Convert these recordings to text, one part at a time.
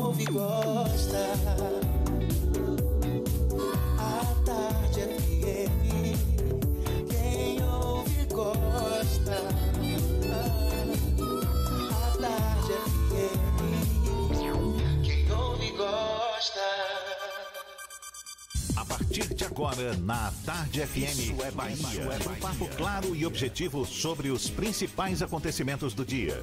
quem ouve gosta. A tarde FM, quem ouve gosta. A tarde FM, quem ouve gosta. A partir de agora, na Tarde FM, Isso é Bahia. Um papo claro e objetivo sobre os principais acontecimentos do dia.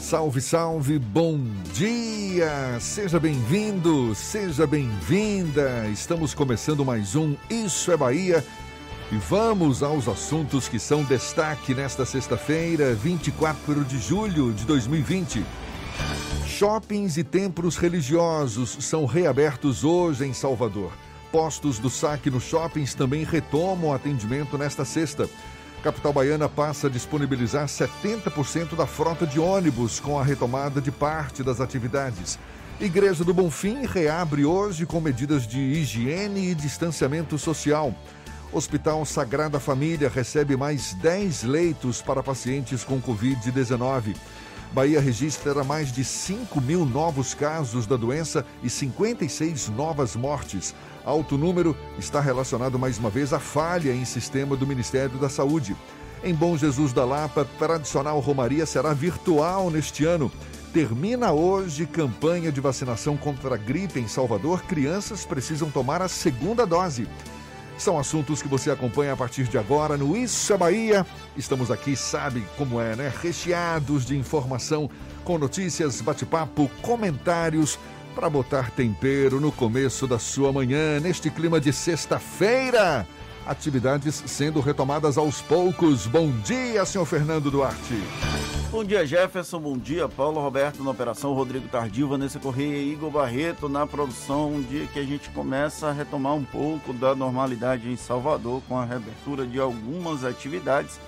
Salve, salve, bom dia! Seja bem-vindo, seja bem-vinda. Estamos começando mais um Isso é Bahia e vamos aos assuntos que são destaque nesta sexta-feira, 24 de julho de 2020. Shoppings e templos religiosos são reabertos hoje em Salvador. Postos do saque nos shoppings também retomam o atendimento nesta sexta. Capital Baiana passa a disponibilizar 70% da frota de ônibus com a retomada de parte das atividades. Igreja do Bonfim reabre hoje com medidas de higiene e distanciamento social. Hospital Sagrada Família recebe mais 10 leitos para pacientes com Covid-19. Bahia registra mais de 5 mil novos casos da doença e 56 novas mortes. Alto número está relacionado mais uma vez à falha em sistema do Ministério da Saúde. Em Bom Jesus da Lapa, tradicional Romaria será virtual neste ano. Termina hoje campanha de vacinação contra a gripe em Salvador. Crianças precisam tomar a segunda dose. São assuntos que você acompanha a partir de agora no Isso é Bahia. Estamos aqui, sabe como é, né? Recheados de informação, com notícias, bate-papo, comentários, para botar tempero no começo da sua manhã, neste clima de sexta-feira. Atividades sendo retomadas aos poucos. Bom dia, senhor Fernando Duarte. Bom dia, Jefferson. Bom dia, Paulo Roberto na operação, Rodrigo Tardio, Vanessa Correia e Igor Barreto na produção. Um dia que a gente começa a retomar um pouco da normalidade em Salvador com a reabertura de algumas atividades.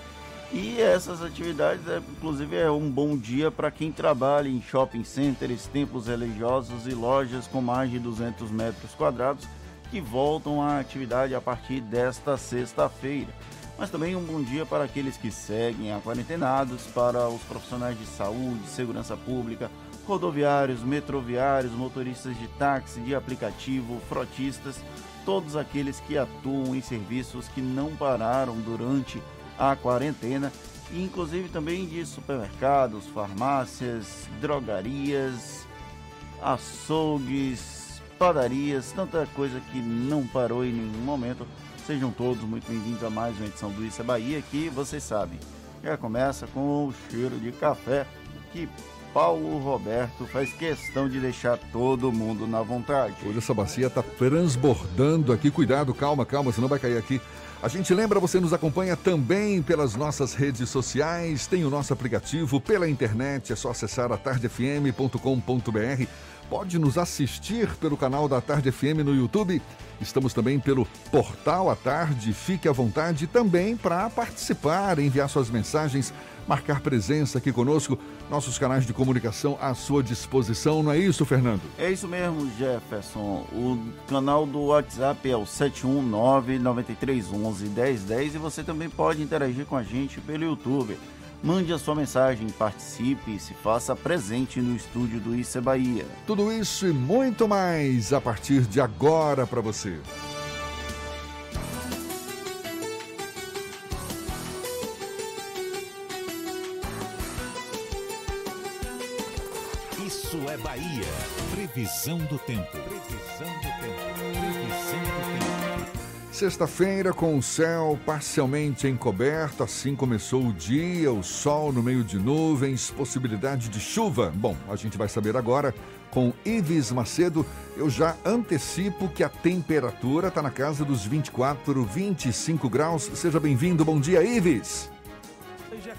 E essas atividades, é, inclusive, é um bom dia para quem trabalha em shopping centers, templos religiosos e lojas com mais de 200 metros quadrados que voltam à atividade a partir desta sexta-feira. Mas também um bom dia para aqueles que seguem a quarentenados, para os profissionais de saúde, segurança pública, rodoviários, metroviários, motoristas de táxi, de aplicativo, frotistas, todos aqueles que atuam em serviços que não pararam durante a quarentena, e inclusive também de supermercados, farmácias, drogarias, açougues, padarias, tanta coisa que não parou em nenhum momento Sejam todos muito bem-vindos a mais uma edição do Isso é Bahia, que vocês sabem, já começa com o cheiro de café que Paulo Roberto faz questão de deixar todo mundo na vontade. Hoje essa bacia está transbordando aqui, cuidado, calma, calma, senão vai cair aqui. A gente lembra, você nos acompanha também pelas nossas redes sociais, tem o nosso aplicativo pela internet, é só acessar atardefm.com.br. Pode nos assistir pelo canal da Tarde FM no YouTube. Estamos também pelo Portal à Tarde. Fique à vontade também para participar, enviar suas mensagens, marcar presença aqui conosco. Nossos canais de comunicação à sua disposição, não é isso, Fernando? É isso mesmo, Jefferson. O canal do WhatsApp é o 719-9311-1010 e você também pode interagir com a gente pelo YouTube. Mande a sua mensagem, participe e se faça presente no estúdio do é Bahia. Tudo isso e muito mais a partir de agora para você. Bahia. Previsão do tempo. Previsão do tempo. Previsão do tempo. Sexta-feira com o céu parcialmente encoberto, assim começou o dia, o sol no meio de nuvens, possibilidade de chuva. Bom, a gente vai saber agora com Ives Macedo. Eu já antecipo que a temperatura está na casa dos 24, 25 graus. Seja bem-vindo, bom dia, Ives.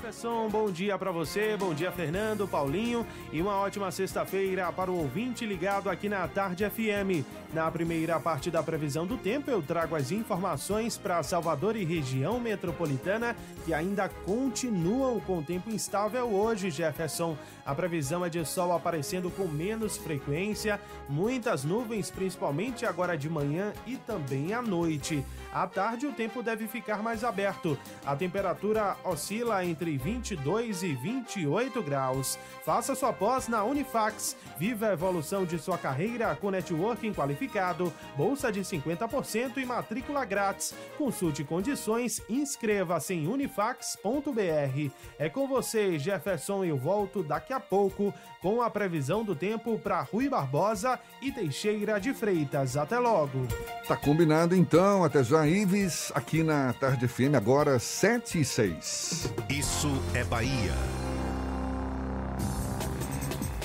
Jefferson, bom dia para você, bom dia Fernando, Paulinho e uma ótima sexta-feira para o ouvinte ligado aqui na Tarde FM. Na primeira parte da previsão do tempo, eu trago as informações para Salvador e região metropolitana que ainda continuam com tempo instável hoje, Jefferson. A previsão é de sol aparecendo com menos frequência, muitas nuvens, principalmente agora de manhã e também à noite. À tarde, o tempo deve ficar mais aberto. A temperatura oscila entre 22 e 28 graus. Faça sua pós na Unifax. Viva a evolução de sua carreira com networking qualificado, bolsa de 50% e matrícula grátis. Consulte condições, inscreva-se em unifax.br. É com você, Jefferson, eu volto daqui a pouco com a previsão do tempo para Rui Barbosa e Teixeira de Freitas. Até logo. Tá combinado então, até já, Ives, aqui na Tarde FM, agora 7 e 6. Isso é Bahia.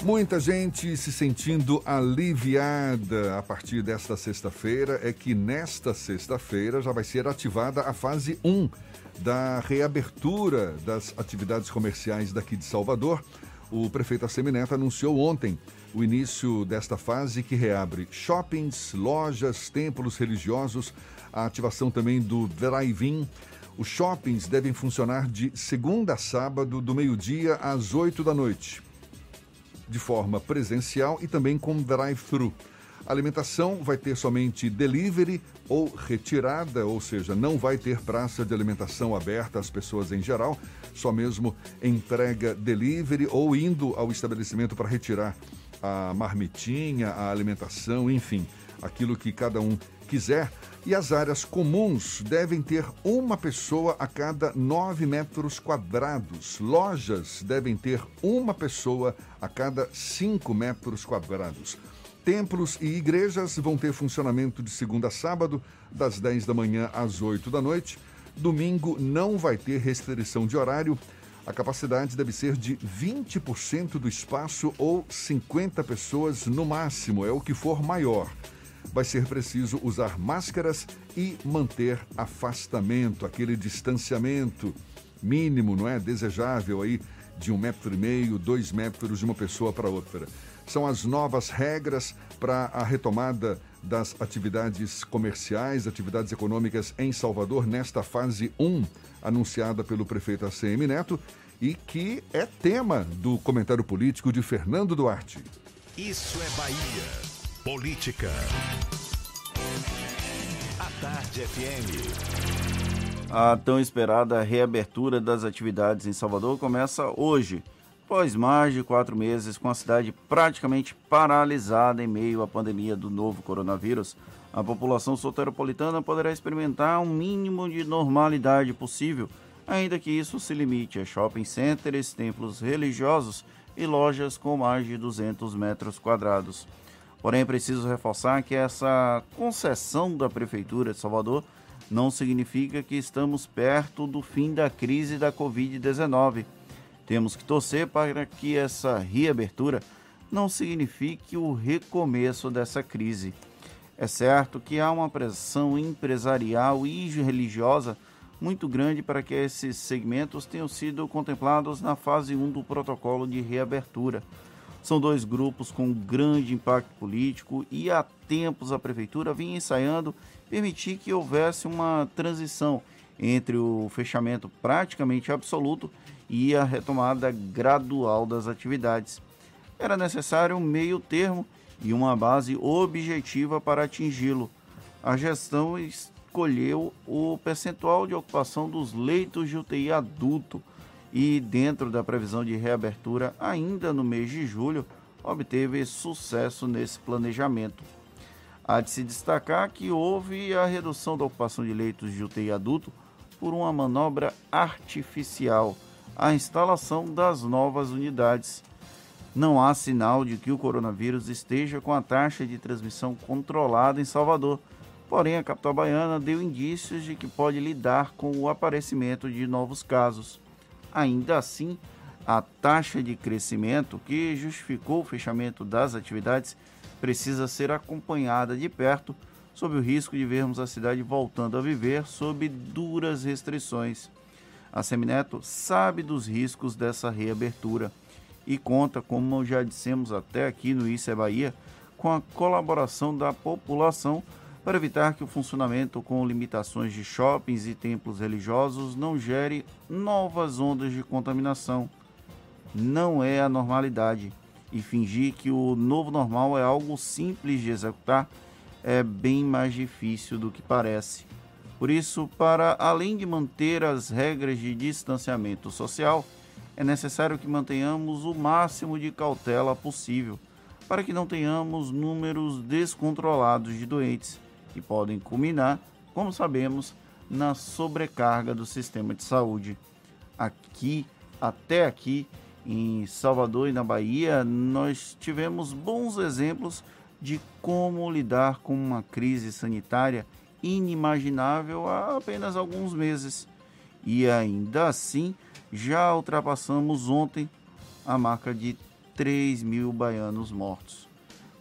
Muita gente se sentindo aliviada a partir desta sexta-feira. É que nesta sexta-feira já vai ser ativada a fase 1 da reabertura das atividades comerciais daqui de Salvador. O prefeito Assemineto anunciou ontem o início desta fase que reabre shoppings, lojas, templos religiosos, a ativação também do drive-in. Os shoppings devem funcionar de segunda a sábado, do meio-dia às 8 da noite de forma presencial e também com drive-thru. A alimentação vai ter somente delivery ou retirada, ou seja, não vai ter praça de alimentação aberta às pessoas em geral, só mesmo entrega delivery ou indo ao estabelecimento para retirar a marmitinha, a alimentação, enfim, aquilo que cada um quiser. E as áreas comuns devem ter uma pessoa a cada 9 metros quadrados. Lojas devem ter uma pessoa a cada 5 metros quadrados. Templos e igrejas vão ter funcionamento de segunda a sábado, das 10 da manhã às 8 da noite. Domingo não vai ter restrição de horário. A capacidade deve ser de 20% do espaço ou 50 pessoas no máximo, é o que for maior vai ser preciso usar máscaras e manter afastamento, aquele distanciamento mínimo, não é? Desejável aí de um metro e meio, dois metros de uma pessoa para outra. São as novas regras para a retomada das atividades comerciais, atividades econômicas em Salvador nesta fase 1, anunciada pelo prefeito ACM Neto e que é tema do comentário político de Fernando Duarte. Isso é Bahia. Política. A Tarde FM. A tão esperada reabertura das atividades em Salvador começa hoje, após mais de quatro meses com a cidade praticamente paralisada em meio à pandemia do novo coronavírus. A população soteropolitana poderá experimentar um mínimo de normalidade possível, ainda que isso se limite a shopping centers, templos religiosos e lojas com mais de 200 metros quadrados. Porém, preciso reforçar que essa concessão da Prefeitura de Salvador não significa que estamos perto do fim da crise da Covid-19. Temos que torcer para que essa reabertura não signifique o recomeço dessa crise. É certo que há uma pressão empresarial e religiosa muito grande para que esses segmentos tenham sido contemplados na fase 1 do protocolo de reabertura. São dois grupos com grande impacto político e há tempos a prefeitura vinha ensaiando permitir que houvesse uma transição entre o fechamento praticamente absoluto e a retomada gradual das atividades. Era necessário um meio termo e uma base objetiva para atingi-lo. A gestão escolheu o percentual de ocupação dos leitos de UTI adulto e, dentro da previsão de reabertura ainda no mês de julho, obteve sucesso nesse planejamento. Há de se destacar que houve a redução da ocupação de leitos de UTI adulto por uma manobra artificial, a instalação das novas unidades. Não há sinal de que o coronavírus esteja com a taxa de transmissão controlada em Salvador, Porém, a capital baiana deu indícios de que pode lidar com o aparecimento de novos casos. Ainda assim, a taxa de crescimento que justificou o fechamento das atividades precisa ser acompanhada de perto, sob o risco de vermos a cidade voltando a viver sob duras restrições. A Semineto sabe dos riscos dessa reabertura e conta, como já dissemos até aqui no Isso é Bahia, com a colaboração da população para evitar que o funcionamento com limitações de shoppings e templos religiosos não gere novas ondas de contaminação. Não é a normalidade e fingir que o novo normal é algo simples de executar é bem mais difícil do que parece. Por isso, para além de manter as regras de distanciamento social, é necessário que mantenhamos o máximo de cautela possível, para que não tenhamos números descontrolados de doentes, que podem culminar, como sabemos, na sobrecarga do sistema de saúde. Aqui, até aqui, em Salvador e na Bahia, nós tivemos bons exemplos de como lidar com uma crise sanitária inimaginável há apenas alguns meses. E ainda assim, já ultrapassamos ontem a marca de 3 mil baianos mortos.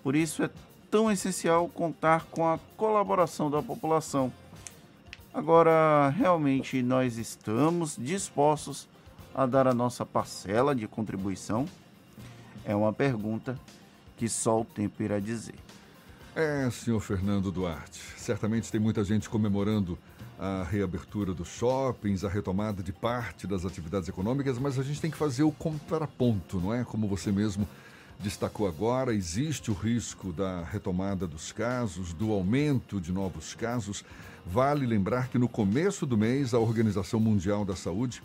Por isso é tão essencial contar com a colaboração da população. Agora, realmente nós estamos dispostos a dar a nossa parcela de contribuição? É uma pergunta que só o tempo irá dizer. É, senhor Fernando Duarte. Certamente tem muita gente comemorando a reabertura dos shoppings, a retomada de parte das atividades econômicas, mas a gente tem que fazer o contraponto, não é? Como você mesmo destacou agora, existe o risco da retomada dos casos, do aumento de novos casos. Vale lembrar que no começo do mês, a Organização Mundial da Saúde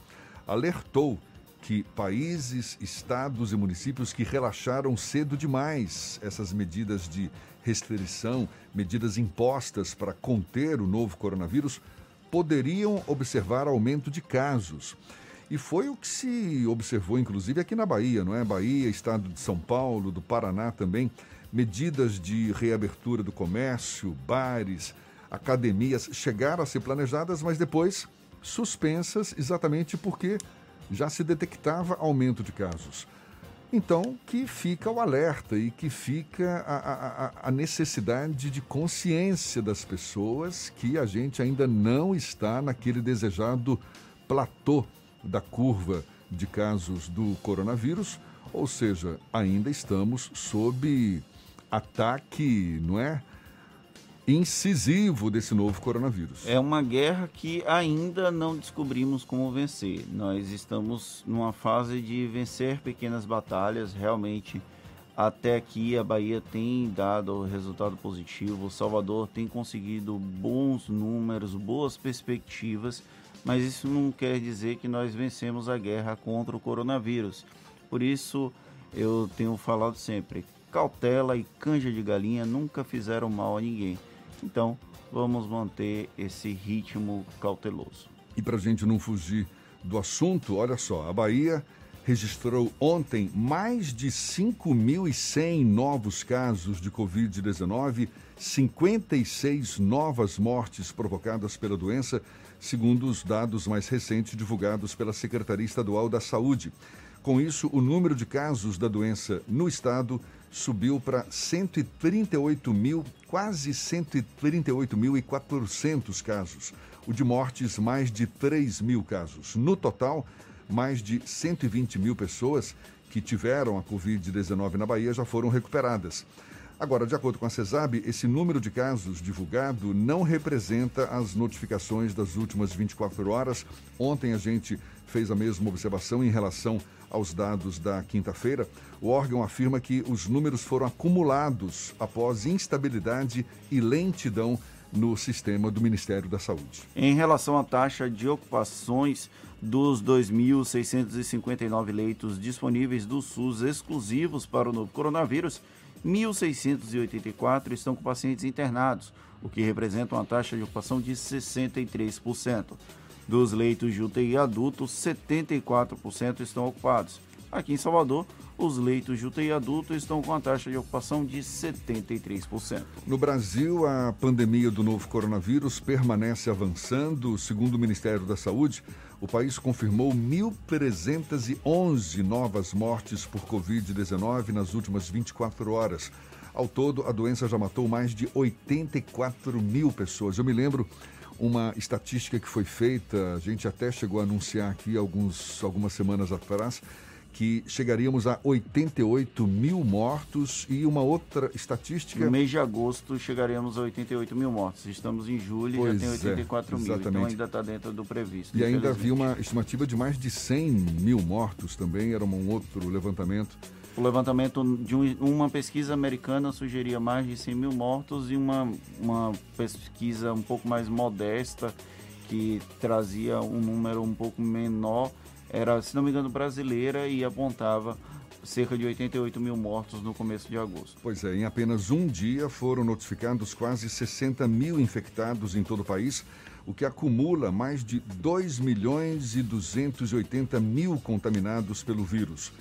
alertou que países, estados e municípios que relaxaram cedo demais essas medidas de restrição, medidas impostas para conter o novo coronavírus, poderiam observar aumento de casos. E foi o que se observou, inclusive, aqui na Bahia, não é? Bahia, estado de São Paulo, do Paraná também. Medidas de reabertura do comércio, bares, academias chegaram a ser planejadas, mas depois suspensas exatamente porque já se detectava aumento de casos. Então, que fica o alerta e que fica a, a, a, necessidade de consciência das pessoas que a gente ainda não está naquele desejado platô da curva de casos do coronavírus, ou seja, ainda estamos sob ataque, não é? incisivo desse novo coronavírus. É uma guerra que ainda não descobrimos como vencer. Nós estamos numa fase de vencer pequenas batalhas, realmente. Até aqui a Bahia tem dado resultado positivo, o Salvador tem conseguido bons números, boas perspectivas, mas isso não quer dizer que nós vencemos a guerra contra o coronavírus. Por isso eu tenho falado sempre, cautela e canja de galinha nunca fizeram mal a ninguém. Então, vamos manter esse ritmo cauteloso. E para a gente não fugir do assunto, olha só, a Bahia registrou ontem mais de 5.100 novos casos de Covid-19, 56 novas mortes provocadas pela doença, segundo os dados mais recentes divulgados pela Secretaria Estadual da Saúde. Com isso, o número de casos da doença no estado subiu para 138 mil, quase 138.400 casos. O de mortes, mais de 3 mil casos. No total, mais de 120 mil pessoas que tiveram a Covid-19 na Bahia já foram recuperadas. Agora, de acordo com a CESAB, esse número de casos divulgado não representa as notificações das últimas 24 horas. Ontem a gente fez a mesma observação em relação aos dados da quinta-feira, o órgão afirma que os números foram acumulados após instabilidade e lentidão no sistema do Ministério da Saúde. Em relação à taxa de ocupações dos 2.659 leitos disponíveis do SUS exclusivos para o novo coronavírus, 1.684 estão com pacientes internados, o que representa uma taxa de ocupação de 63%. Dos leitos de UTI adultos, 74% estão ocupados. Aqui em Salvador, os leitos de UTI adulto estão com a taxa de ocupação de 73%. No Brasil, a pandemia do novo coronavírus permanece avançando. Segundo o Ministério da Saúde, o país confirmou 1.311 novas mortes por Covid-19 nas últimas 24 horas. Ao todo, a doença já matou mais de 84 mil pessoas. Eu me lembro uma estatística que foi feita, a gente até chegou a anunciar aqui alguns, algumas semanas atrás, que chegaríamos a 88 mil mortos e uma outra estatística. No mês de agosto chegaremos a 88 mil mortos. Estamos em julho e já tem 84 é, mil, então ainda está dentro do previsto. E ainda havia uma estimativa de mais de 100 mil mortos também, era um outro levantamento. O levantamento de um, uma pesquisa americana sugeria mais de 100 mil mortos e uma, uma pesquisa um pouco mais modesta que trazia um número um pouco menor era, se não me engano, brasileira e apontava cerca de 88 mil mortos no começo de agosto. Pois é, em apenas um dia foram notificados quase 60 mil infectados em todo o país, o que acumula mais de 2 milhões e 280 mil contaminados pelo vírus.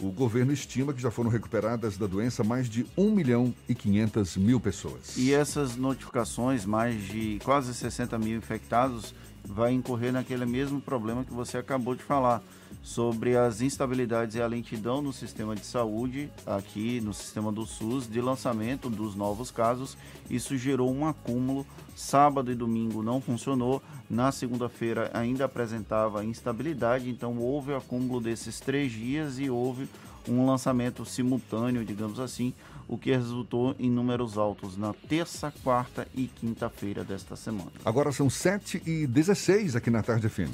O governo estima que já foram recuperadas da doença mais de 1 milhão e 500 mil pessoas. E essas notificações, mais de quase 60 mil infectados, vai incorrer naquele mesmo problema que você acabou de falar sobre as instabilidades e a lentidão no sistema de saúde, aqui no sistema do SUS, de lançamento dos novos casos. Isso gerou um acúmulo. Sábado e domingo não funcionou. Na segunda-feira ainda apresentava instabilidade, então houve acúmulo desses três dias e houve um lançamento simultâneo, digamos assim, o que resultou em números altos na terça, quarta e quinta-feira desta semana. Agora são 7 e 16 aqui na Tarde FM.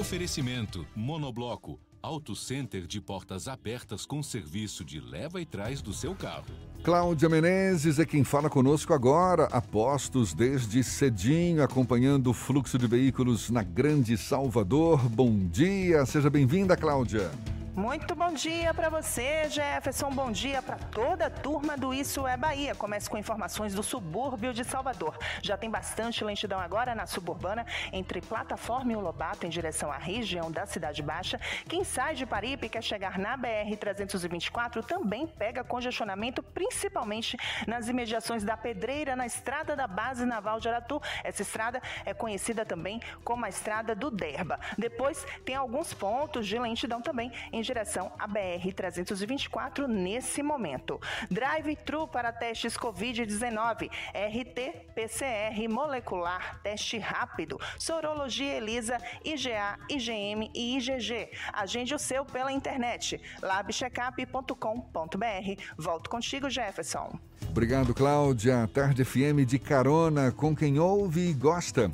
Oferecimento Monobloco Auto Center de portas abertas com serviço de leva e trás do seu carro. Cláudia Menezes é quem fala conosco agora, apostos desde cedinho, acompanhando o fluxo de veículos na Grande Salvador. Bom dia, seja bem-vinda, Cláudia. Muito bom dia para você, Jefferson. Bom dia para toda a turma do Isso é Bahia. Começo com informações do subúrbio de Salvador. Já tem bastante lentidão agora na suburbana entre Plataforma e o Lobato em direção à região da Cidade Baixa. Quem sai de Paripe e quer chegar na BR 324 também pega congestionamento, principalmente nas imediações da Pedreira, na estrada da Base Naval de Aratu. Essa estrada é conhecida também como a estrada do Derba. Depois tem alguns pontos de lentidão também em direção à BR-324 nesse momento. Drive-thru para testes Covid-19, RT-PCR molecular, teste rápido, sorologia ELISA, IgA, IgM e IgG. Agende o seu pela internet, labcheckup.com.br. Volto contigo, Jefferson. Obrigado, Cláudia. Tarde FM de carona com quem ouve e gosta.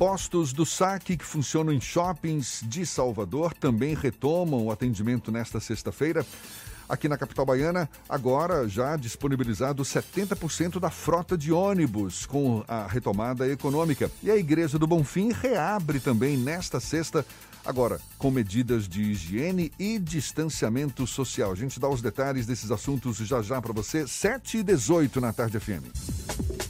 Postos do saque que funcionam em shoppings de Salvador também retomam o atendimento nesta sexta-feira. Aqui na capital baiana, agora já disponibilizado 70% da frota de ônibus com a retomada econômica. E a Igreja do Bonfim reabre também nesta sexta, agora com medidas de higiene e distanciamento social. A gente dá os detalhes desses assuntos já já para você, 7 e 18 na tarde FM.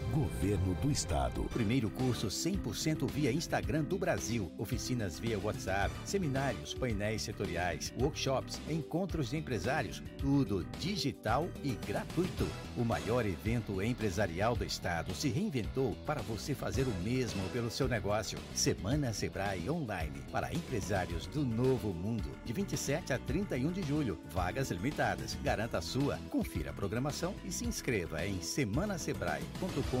Governo do Estado. Primeiro curso 100% via Instagram do Brasil. Oficinas via WhatsApp, seminários, painéis setoriais, workshops, encontros de empresários. Tudo digital e gratuito. O maior evento empresarial do Estado se reinventou para você fazer o mesmo pelo seu negócio. Semana Sebrae Online para empresários do novo mundo. De 27 a 31 de julho. Vagas limitadas. Garanta a sua. Confira a programação e se inscreva em semanasebrae.com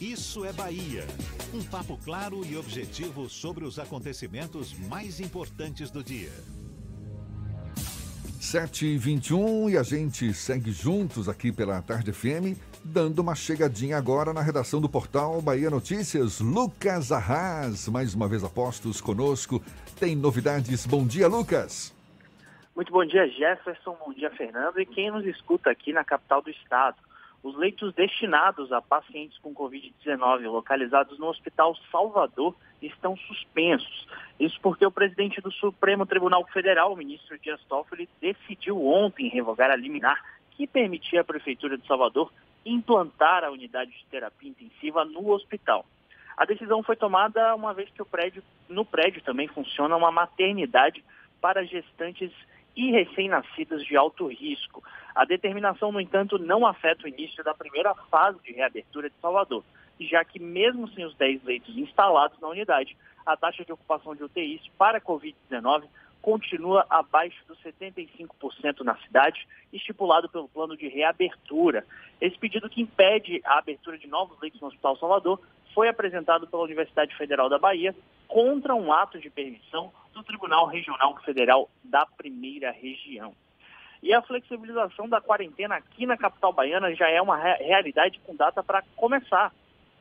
Isso é Bahia. Um papo claro e objetivo sobre os acontecimentos mais importantes do dia. 7h21 e a gente segue juntos aqui pela Tarde FM, dando uma chegadinha agora na redação do portal Bahia Notícias. Lucas Arras, mais uma vez apostos conosco. Tem novidades. Bom dia, Lucas. Muito bom dia, Jefferson. Bom dia, Fernando. E quem nos escuta aqui na capital do estado. Os leitos destinados a pacientes com Covid-19 localizados no Hospital Salvador estão suspensos. Isso porque o presidente do Supremo Tribunal Federal, o ministro Dias Toffoli, decidiu ontem revogar a liminar que permitia à Prefeitura de Salvador implantar a unidade de terapia intensiva no hospital. A decisão foi tomada uma vez que o prédio, no prédio também funciona uma maternidade para gestantes e recém-nascidas de alto risco. A determinação, no entanto, não afeta o início da primeira fase de reabertura de Salvador, já que mesmo sem os 10 leitos instalados na unidade, a taxa de ocupação de UTIs para Covid-19 continua abaixo dos 75% na cidade, estipulado pelo plano de reabertura. Esse pedido que impede a abertura de novos leitos no Hospital Salvador foi apresentado pela Universidade Federal da Bahia contra um ato de permissão do Tribunal Regional Federal da Primeira Região. E a flexibilização da quarentena aqui na capital baiana já é uma realidade com data para começar.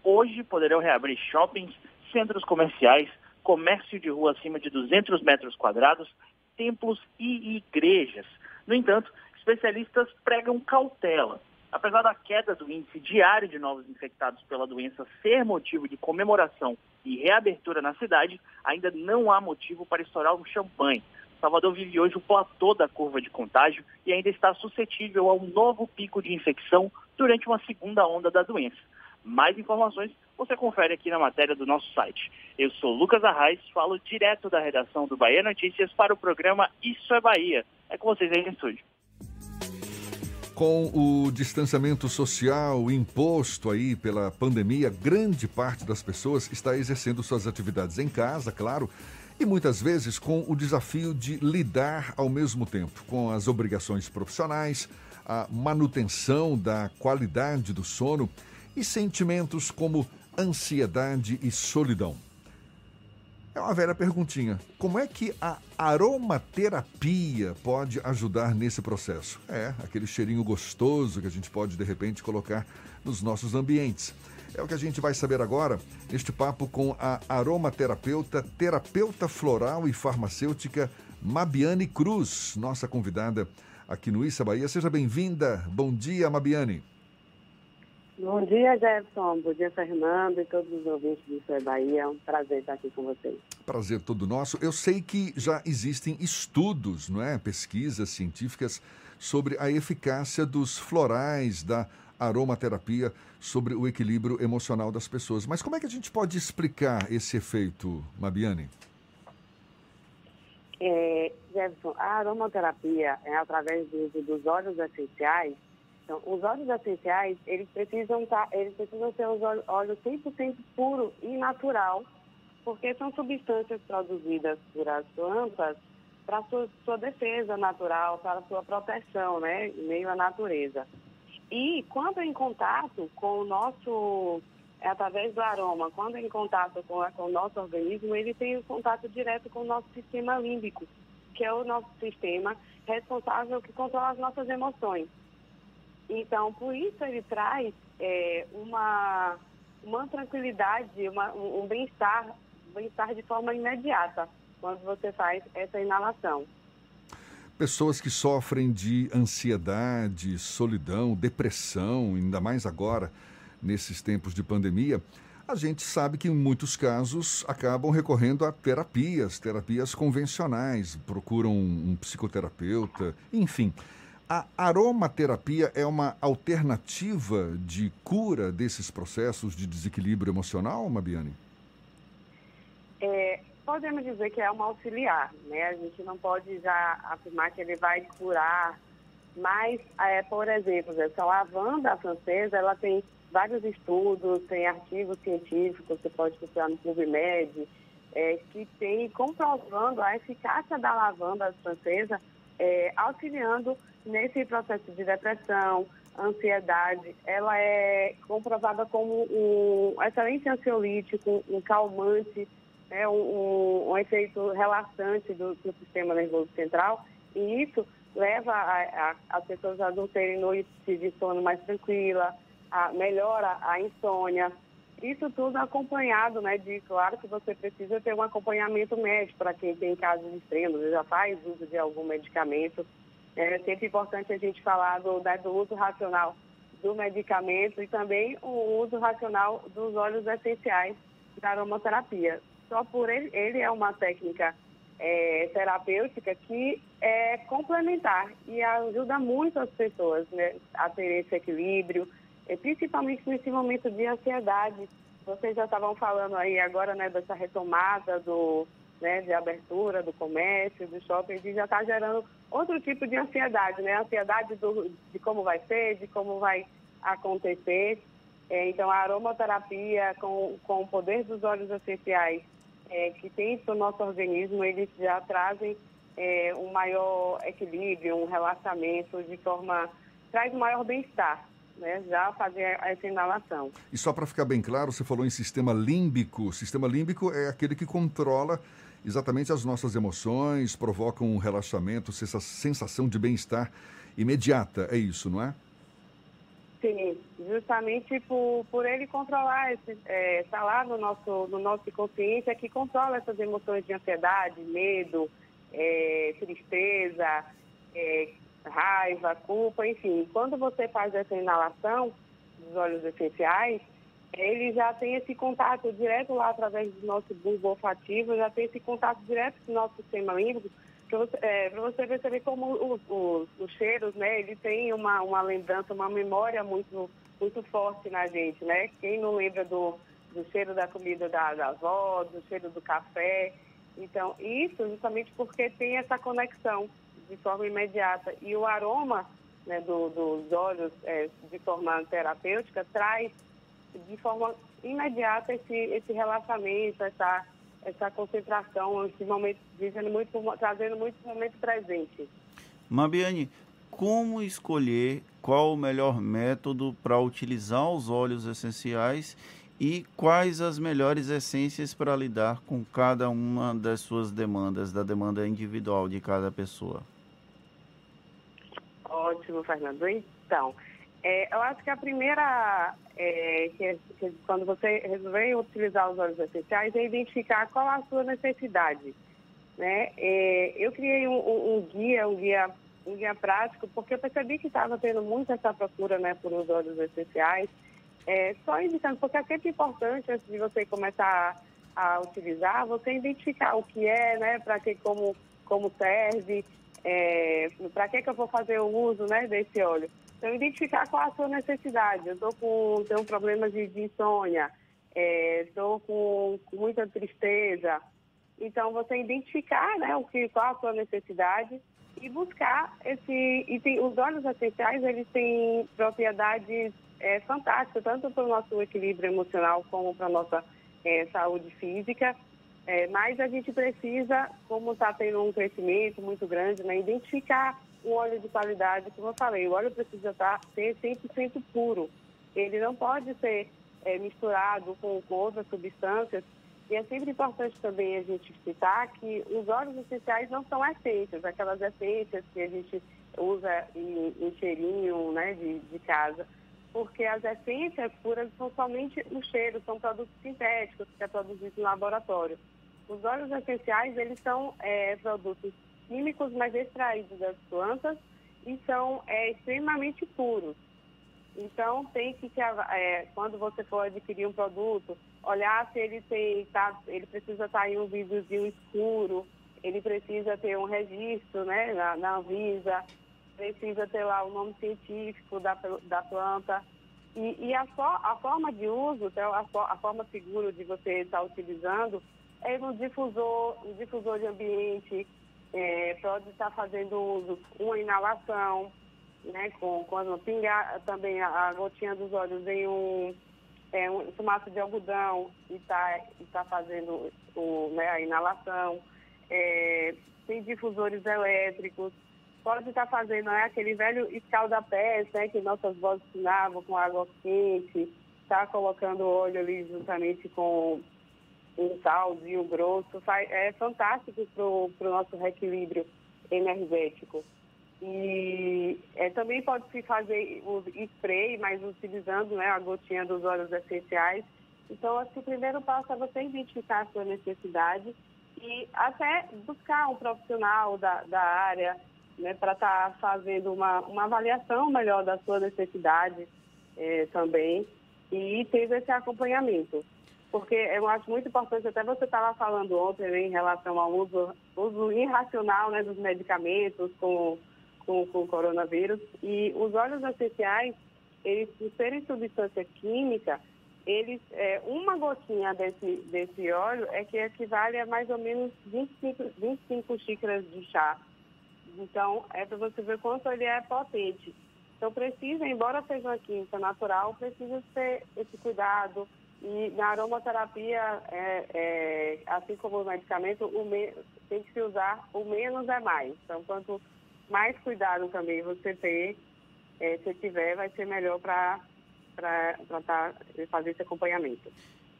Hoje poderão reabrir shoppings, centros comerciais, comércio de rua acima de 200 metros quadrados, templos e igrejas. No entanto, especialistas pregam cautela. Apesar da queda do índice diário de novos infectados pela doença ser motivo de comemoração e reabertura na cidade, ainda não há motivo para estourar um champanhe. Salvador vive hoje o platô da curva de contágio e ainda está suscetível a um novo pico de infecção durante uma segunda onda da doença. Mais informações você confere aqui na matéria do nosso site. Eu sou Lucas Arraes, falo direto da redação do Bahia Notícias para o programa Isso é Bahia. É com vocês aí no estúdio. Com o distanciamento social imposto aí pela pandemia, grande parte das pessoas está exercendo suas atividades em casa, claro, e muitas vezes com o desafio de lidar ao mesmo tempo com as obrigações profissionais, a manutenção da qualidade do sono e sentimentos como ansiedade e solidão. É uma velha perguntinha. Como é que a aromaterapia pode ajudar nesse processo? É, aquele cheirinho gostoso que a gente pode de repente colocar nos nossos ambientes. É o que a gente vai saber agora neste papo com a aromaterapeuta, terapeuta floral e farmacêutica Mabiane Cruz, nossa convidada aqui no Issa Bahia. Seja bem-vinda. Bom dia, Mabiane. Bom dia, Jefferson. Bom dia, Fernando e todos os ouvintes do Isso é Bahia. É um prazer estar aqui com vocês. Prazer todo nosso. Eu sei que já existem estudos, não é? pesquisas científicas sobre a eficácia dos florais, da aromaterapia sobre o equilíbrio emocional das pessoas. Mas como é que a gente pode explicar esse efeito, Mabiane? É, Jefferson, a aromaterapia é através do uso dos óleos essenciais. Então, os óleos essenciais, eles precisam, tá, eles precisam ser os óleos 100% puro e natural, porque são substâncias produzidas por as plantas para sua, sua defesa natural, para sua proteção, né, em meio à natureza. E quando em contato com o nosso, é através do aroma, quando em contato com, com o nosso organismo, ele tem um contato direto com o nosso sistema límbico, que é o nosso sistema responsável que controla as nossas emoções. Então, por isso ele traz é, uma, uma tranquilidade, uma, um bem-estar, bem-estar de forma imediata quando você faz essa inalação. Pessoas que sofrem de ansiedade, solidão, depressão, ainda mais agora, nesses tempos de pandemia, a gente sabe que em muitos casos acabam recorrendo a terapias, terapias convencionais, procuram um psicoterapeuta, enfim. A aromaterapia é uma alternativa de cura desses processos de desequilíbrio emocional, Mabiane? É, podemos dizer que é uma auxiliar, né? A gente não pode já afirmar que ele vai curar, mas, é, por exemplo, essa lavanda francesa, ela tem vários estudos, tem artigos científicos, você pode procurar no PubMed, é, que tem comprovando a eficácia da lavanda francesa, é, auxiliando nesse processo de depressão, ansiedade. Ela é comprovada como um excelente ansiolítico, um calmante, né, um, um, efeito relaxante do, do, sistema nervoso central, e isso leva as pessoas a não terem noites de sono mais tranquila, a, melhora a insônia. Isso tudo acompanhado, né, de claro que você precisa ter um acompanhamento médico para quem tem casos extremos, já faz uso de algum medicamento. É sempre importante a gente falar do, do uso racional do medicamento e também o uso racional dos óleos essenciais da aromaterapia só por ele, ele é uma técnica é, terapêutica que é complementar e ajuda muito as pessoas né, a ter esse equilíbrio, principalmente nesse momento de ansiedade. Vocês já estavam falando aí agora né, dessa retomada do, né, de abertura do comércio, do shopping, já está gerando outro tipo de ansiedade, né? Ansiedade do, de como vai ser, de como vai acontecer. É, então, a aromaterapia com, com o poder dos óleos essenciais é, que tem para o nosso organismo, eles já trazem é, um maior equilíbrio, um relaxamento, de forma. traz um maior bem-estar. Né, já fazer essa inalação. E só para ficar bem claro, você falou em sistema límbico. Sistema límbico é aquele que controla exatamente as nossas emoções, provoca um relaxamento, essa sensação de bem-estar imediata. É isso, não é? Sim, justamente por, por ele controlar, esse, é, tá lá no nosso, no nosso consciência que controla essas emoções de ansiedade, medo, é, tristeza, é, raiva, culpa, enfim. Quando você faz essa inalação dos óleos essenciais, ele já tem esse contato direto lá através do nosso bulbo olfativo, já tem esse contato direto com o nosso sistema límbico, para você, é, você perceber como os, os, os, cheiros, né, ele tem uma, uma lembrança, uma memória muito, muito forte na gente, né? Quem não lembra do, do cheiro da comida da, da avó, do cheiro do café. Então, isso justamente porque tem essa conexão de forma imediata. E o aroma né, do, dos óleos é, de forma terapêutica traz de forma imediata esse, esse relaxamento, essa essa concentração, esse momento, dizendo muito, trazendo muito momento presente. Mabiane, como escolher qual o melhor método para utilizar os óleos essenciais e quais as melhores essências para lidar com cada uma das suas demandas, da demanda individual de cada pessoa? Ótimo, Fernando. Então, é, eu acho que a primeira, é, que, que, quando você resolver utilizar os óleos essenciais, é identificar qual a sua necessidade. Né? É, eu criei um, um, um, guia, um guia, um guia prático, porque eu percebi que estava tendo muito essa procura né, por os óleos essenciais. É, só indicando, porque é sempre importante, antes de você começar a, a utilizar, você identificar o que é, né, para que, como, como serve, é, para que, que eu vou fazer o uso né, desse óleo Então, identificar qual a sua necessidade. Eu estou com tenho um problema de, de insônia, estou é, com, com, muita tristeza. Então, você identificar né, o que, qual a sua necessidade e buscar esse. E tem, os óleos essenciais, eles têm propriedades é, fantásticas, tanto para o nosso equilíbrio emocional como para a nossa é, saúde física. É, mas a gente precisa, como está tendo um crescimento muito grande, né, identificar um óleo de qualidade, como eu falei, o óleo precisa tá, ser 100% puro. Ele não pode ser é, misturado com, com outras substâncias. E é sempre importante também a gente citar que os óleos essenciais não são essências, aquelas essências que a gente usa em, em cheirinho né, de, de casa porque as essências puras são somente o cheiro, são produtos sintéticos que é produzido no laboratório. Os óleos essenciais, eles são é, produtos químicos, mas extraídos das plantas e são é, extremamente puros. Então, tem que, é, quando você for adquirir um produto, olhar se ele tem, tá, ele precisa estar em um vidrozinho escuro, ele precisa ter um registro né, na, na Anvisa, precisa ter lá o nome científico da, da planta. E, e a, a, forma de uso, então, a, a, forma segura de você estar utilizando é no difusor, no difusor de ambiente, é, pode estar fazendo uso, uma inalação, né, com, quando pingar também a, a, gotinha dos olhos em um, é, um fumaça de algodão e está tá fazendo o, né, a inalação. É, tem difusores elétricos, pode estar fazendo né, aquele velho escalda-pés né, que nossas vozes ensinavam com água quente, está colocando o óleo ali juntamente com um salzinho grosso, é fantástico para o nosso reequilíbrio energético. E é, também pode se fazer o spray, mas utilizando né, a gotinha dos óleos essenciais. Então, acho que o primeiro passo é você identificar a sua necessidade e até buscar um profissional da, da área né, para estar tá fazendo uma, uma avaliação melhor da sua necessidade é, também e ter esse acompanhamento porque eu acho muito importante, até você estava falando ontem né, em relação ao uso, uso irracional né, dos medicamentos com, com, com o coronavírus, e os óleos essenciais, eles, por serem substância química, eles, é, uma gotinha desse, desse óleo é que equivale a mais ou menos 25, 25 xícaras de chá. Então, é para você ver quanto ele é potente. Então, precisa, embora seja uma química natural, precisa ter esse cuidado, e na aromaterapia, é, é, assim como o medicamento, o me, tem que se usar o menos é mais. Então, quanto mais cuidado também você ter, é, se tiver, vai ser melhor para tá, fazer esse acompanhamento.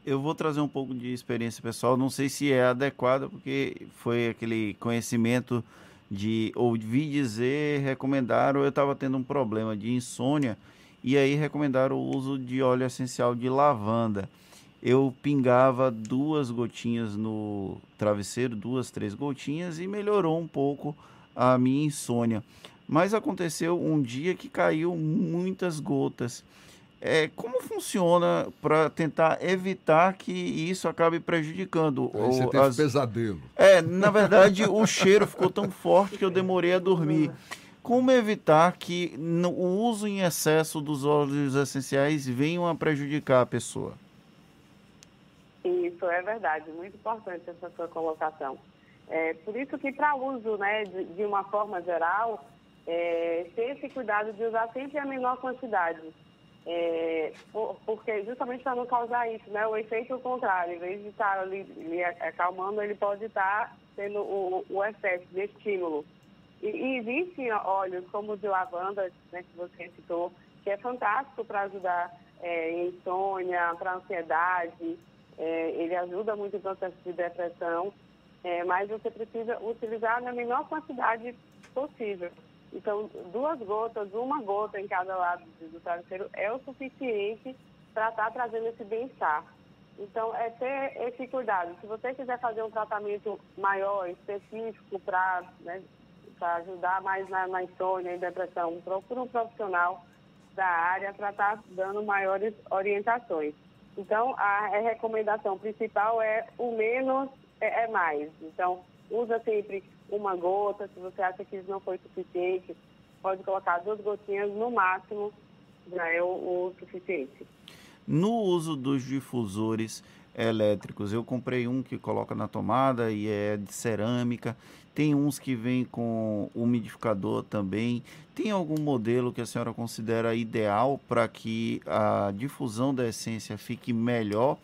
Eu vou trazer um pouco de experiência pessoal, não sei se é adequado, porque foi aquele conhecimento de ouvir dizer, recomendaram, eu estava tendo um problema de insônia, e aí recomendaram o uso de óleo essencial de lavanda. Eu pingava duas gotinhas no travesseiro, duas, três gotinhas, e melhorou um pouco a minha insônia. Mas aconteceu um dia que caiu muitas gotas. É, como funciona para tentar evitar que isso acabe prejudicando? Aí você teve as... pesadelo. É, na verdade, o cheiro ficou tão forte que eu demorei a dormir. Como evitar que o uso em excesso dos óleos essenciais venham a prejudicar a pessoa? Isso é verdade, muito importante essa sua colocação. É, por isso que para uso, né, de, de, uma forma geral, é, ter esse cuidado de usar sempre a menor quantidade. É, por, porque justamente para não causar isso, né, o efeito contrário, em vez de estar ali, ali acalmando, ele pode estar tendo o, o excesso de estímulo. E, e existem óleos como o de lavanda, né, que você citou, que é fantástico para ajudar é, em insônia, para ansiedade, é, ele ajuda muito em processo de depressão, é, mas você precisa utilizar na menor quantidade possível. Então, duas gotas, uma gota em cada lado do travesseiro é o suficiente para estar tá trazendo esse bem-estar. Então, é ter esse cuidado. Se você quiser fazer um tratamento maior, específico, para né, para ajudar mais na, na insônia e depressão, procura um profissional da área para estar tá dando maiores orientações. Então, a, recomendação principal é o menos é, é, mais. Então, usa sempre uma gota, se você acha que isso não foi suficiente, pode colocar duas gotinhas no máximo, já é o, o suficiente. No uso dos difusores elétricos, eu comprei um que coloca na tomada e é de cerâmica. Tem uns que vem com umidificador também. Tem algum modelo que a senhora considera ideal para que a difusão da essência fique melhor?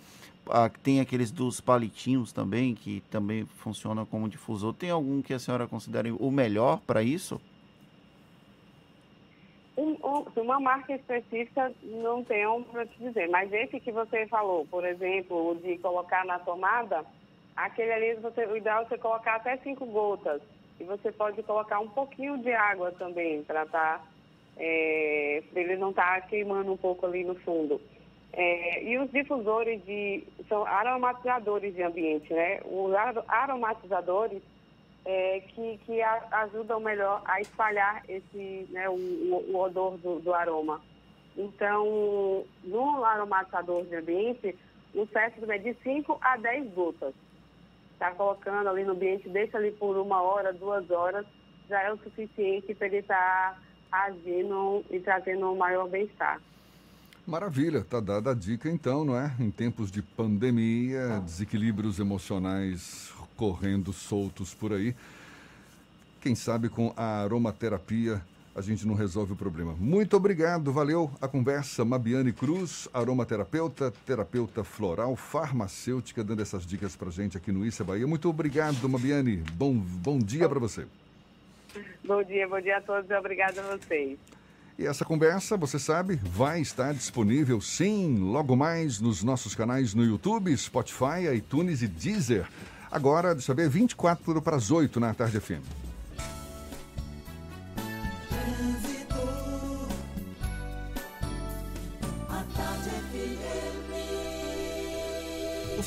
Ah, tem aqueles dos palitinhos também, que também funcionam como difusor. Tem algum que a senhora considere o melhor para isso? Um, um, uma marca específica não tenho para te dizer, mas esse que você falou, por exemplo, de colocar na tomada, aquele ali você, o ideal é você colocar até cinco gotas. E você pode colocar um pouquinho de água também, para tá, é, ele não estar tá queimando um pouco ali no fundo. É, e os difusores de. são aromatizadores de ambiente, né? Os aromatizadores é, que, que a, ajudam melhor a espalhar esse, né, o, o, odor do, do, aroma. Então, no aromatizador de ambiente, o certo é de 5 a 10 gotas. Está colocando ali no ambiente, deixa ali por uma hora, duas horas, já é o suficiente para ele estar tá agindo e trazendo um maior bem-estar. Maravilha, tá dada a dica então, não é? Em tempos de pandemia, desequilíbrios emocionais correndo soltos por aí. Quem sabe com a aromaterapia a gente não resolve o problema. Muito obrigado, valeu a conversa. Mabiane Cruz, aromaterapeuta, terapeuta floral, farmacêutica, dando essas dicas pra gente aqui no Issa Bahia. Muito obrigado, Mabiane. Bom, bom dia para você. Bom dia, bom dia a todos e obrigado a vocês. E essa conversa, você sabe, vai estar disponível sim, logo mais nos nossos canais no YouTube, Spotify, iTunes e Deezer. Agora, deixa eu ver, 24 para as 8 na tarde FM.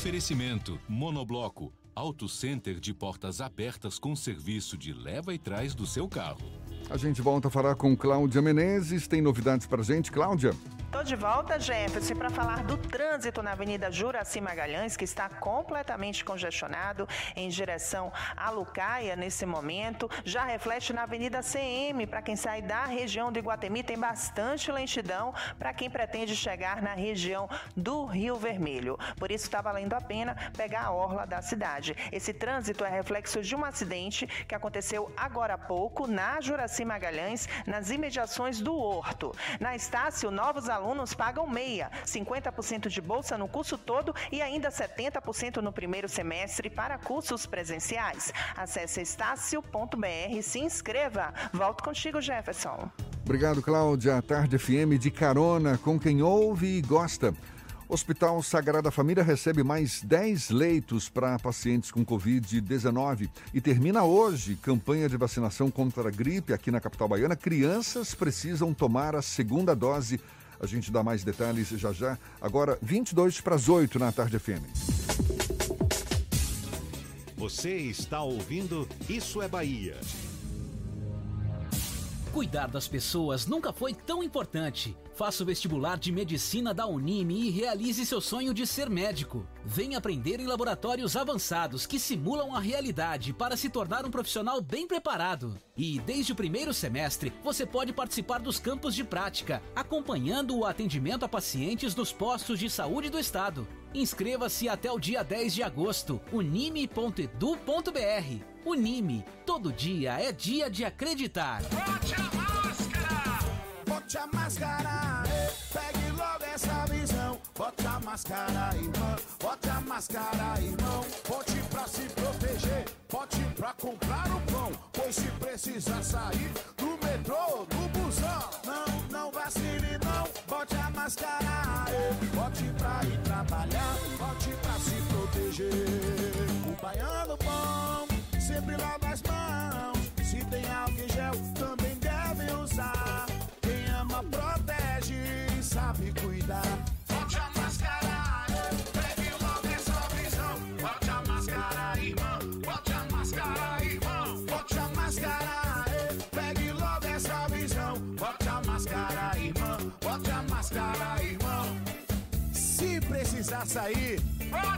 Oferecimento Monobloco, Auto Center de portas abertas com serviço de leva e trás do seu carro. A gente volta a falar com Cláudia Menezes. Tem novidades para gente, Cláudia? Tô de volta, Jefferson, para falar do trânsito na Avenida Juraci Magalhães, que está completamente congestionado em direção a Lucaia nesse momento. Já reflete na Avenida CM, para quem sai da região do Iguatemi, tem bastante lentidão para quem pretende chegar na região do Rio Vermelho. Por isso está valendo a pena pegar a orla da cidade. Esse trânsito é reflexo de um acidente que aconteceu agora há pouco na Juraci Magalhães, nas imediações do Horto. Na Estácio, novos alunos alunos pagam meia, 50% de bolsa no curso todo e ainda 70% no primeiro semestre para cursos presenciais. Acesse estácio.br e se inscreva. Volto contigo, Jefferson. Obrigado, Cláudia. Tarde FM de carona com quem ouve e gosta. Hospital Sagrada Família recebe mais 10 leitos para pacientes com Covid-19 e termina hoje campanha de vacinação contra a gripe aqui na capital baiana. Crianças precisam tomar a segunda dose a gente dá mais detalhes já já. Agora, 22 para as 8 na tarde FM. Você está ouvindo Isso é Bahia. Cuidar das pessoas nunca foi tão importante. Faça o vestibular de medicina da Unime e realize seu sonho de ser médico. Venha aprender em laboratórios avançados que simulam a realidade para se tornar um profissional bem preparado. E desde o primeiro semestre, você pode participar dos campos de prática, acompanhando o atendimento a pacientes nos postos de saúde do estado. Inscreva-se até o dia 10 de agosto. unime.edu.br. Unime, todo dia é dia de acreditar. Bote a máscara! Bote a máscara! Pegue logo essa visão. Bote a máscara, irmão. Bote a máscara, irmão. Bote pra se proteger. Bote pra comprar o pão. Pois se precisar sair do metrô, do busão. Não, não vacile, não. Bote a máscara. Bote pra ir trabalhar. Bote pra se proteger. O baiano bom sempre lava as mãos. Se tem álcool gel, também deve usar. Quem ama, protege sabe cuidar. Bote a máscara, pegue logo essa visão. Bote a máscara, irmão. Bote a máscara, irmão. Bote a máscara, pegue logo essa visão. Bote a máscara, irmão. Bote a máscara, irmão. Se precisar sair. É a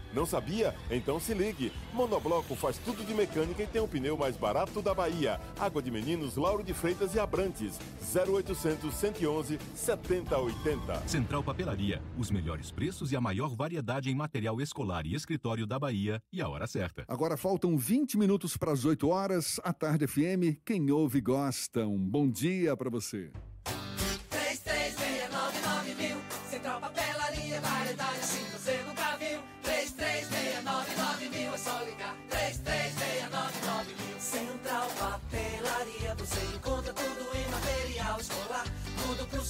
Não sabia? Então se ligue. Monobloco faz tudo de mecânica e tem o pneu mais barato da Bahia. Água de Meninos, Lauro de Freitas e Abrantes. 0800 111 7080. Central Papelaria. Os melhores preços e a maior variedade em material escolar e escritório da Bahia. E a hora certa. Agora faltam 20 minutos para as 8 horas. A Tarde FM, quem ouve gosta. Um bom dia para você.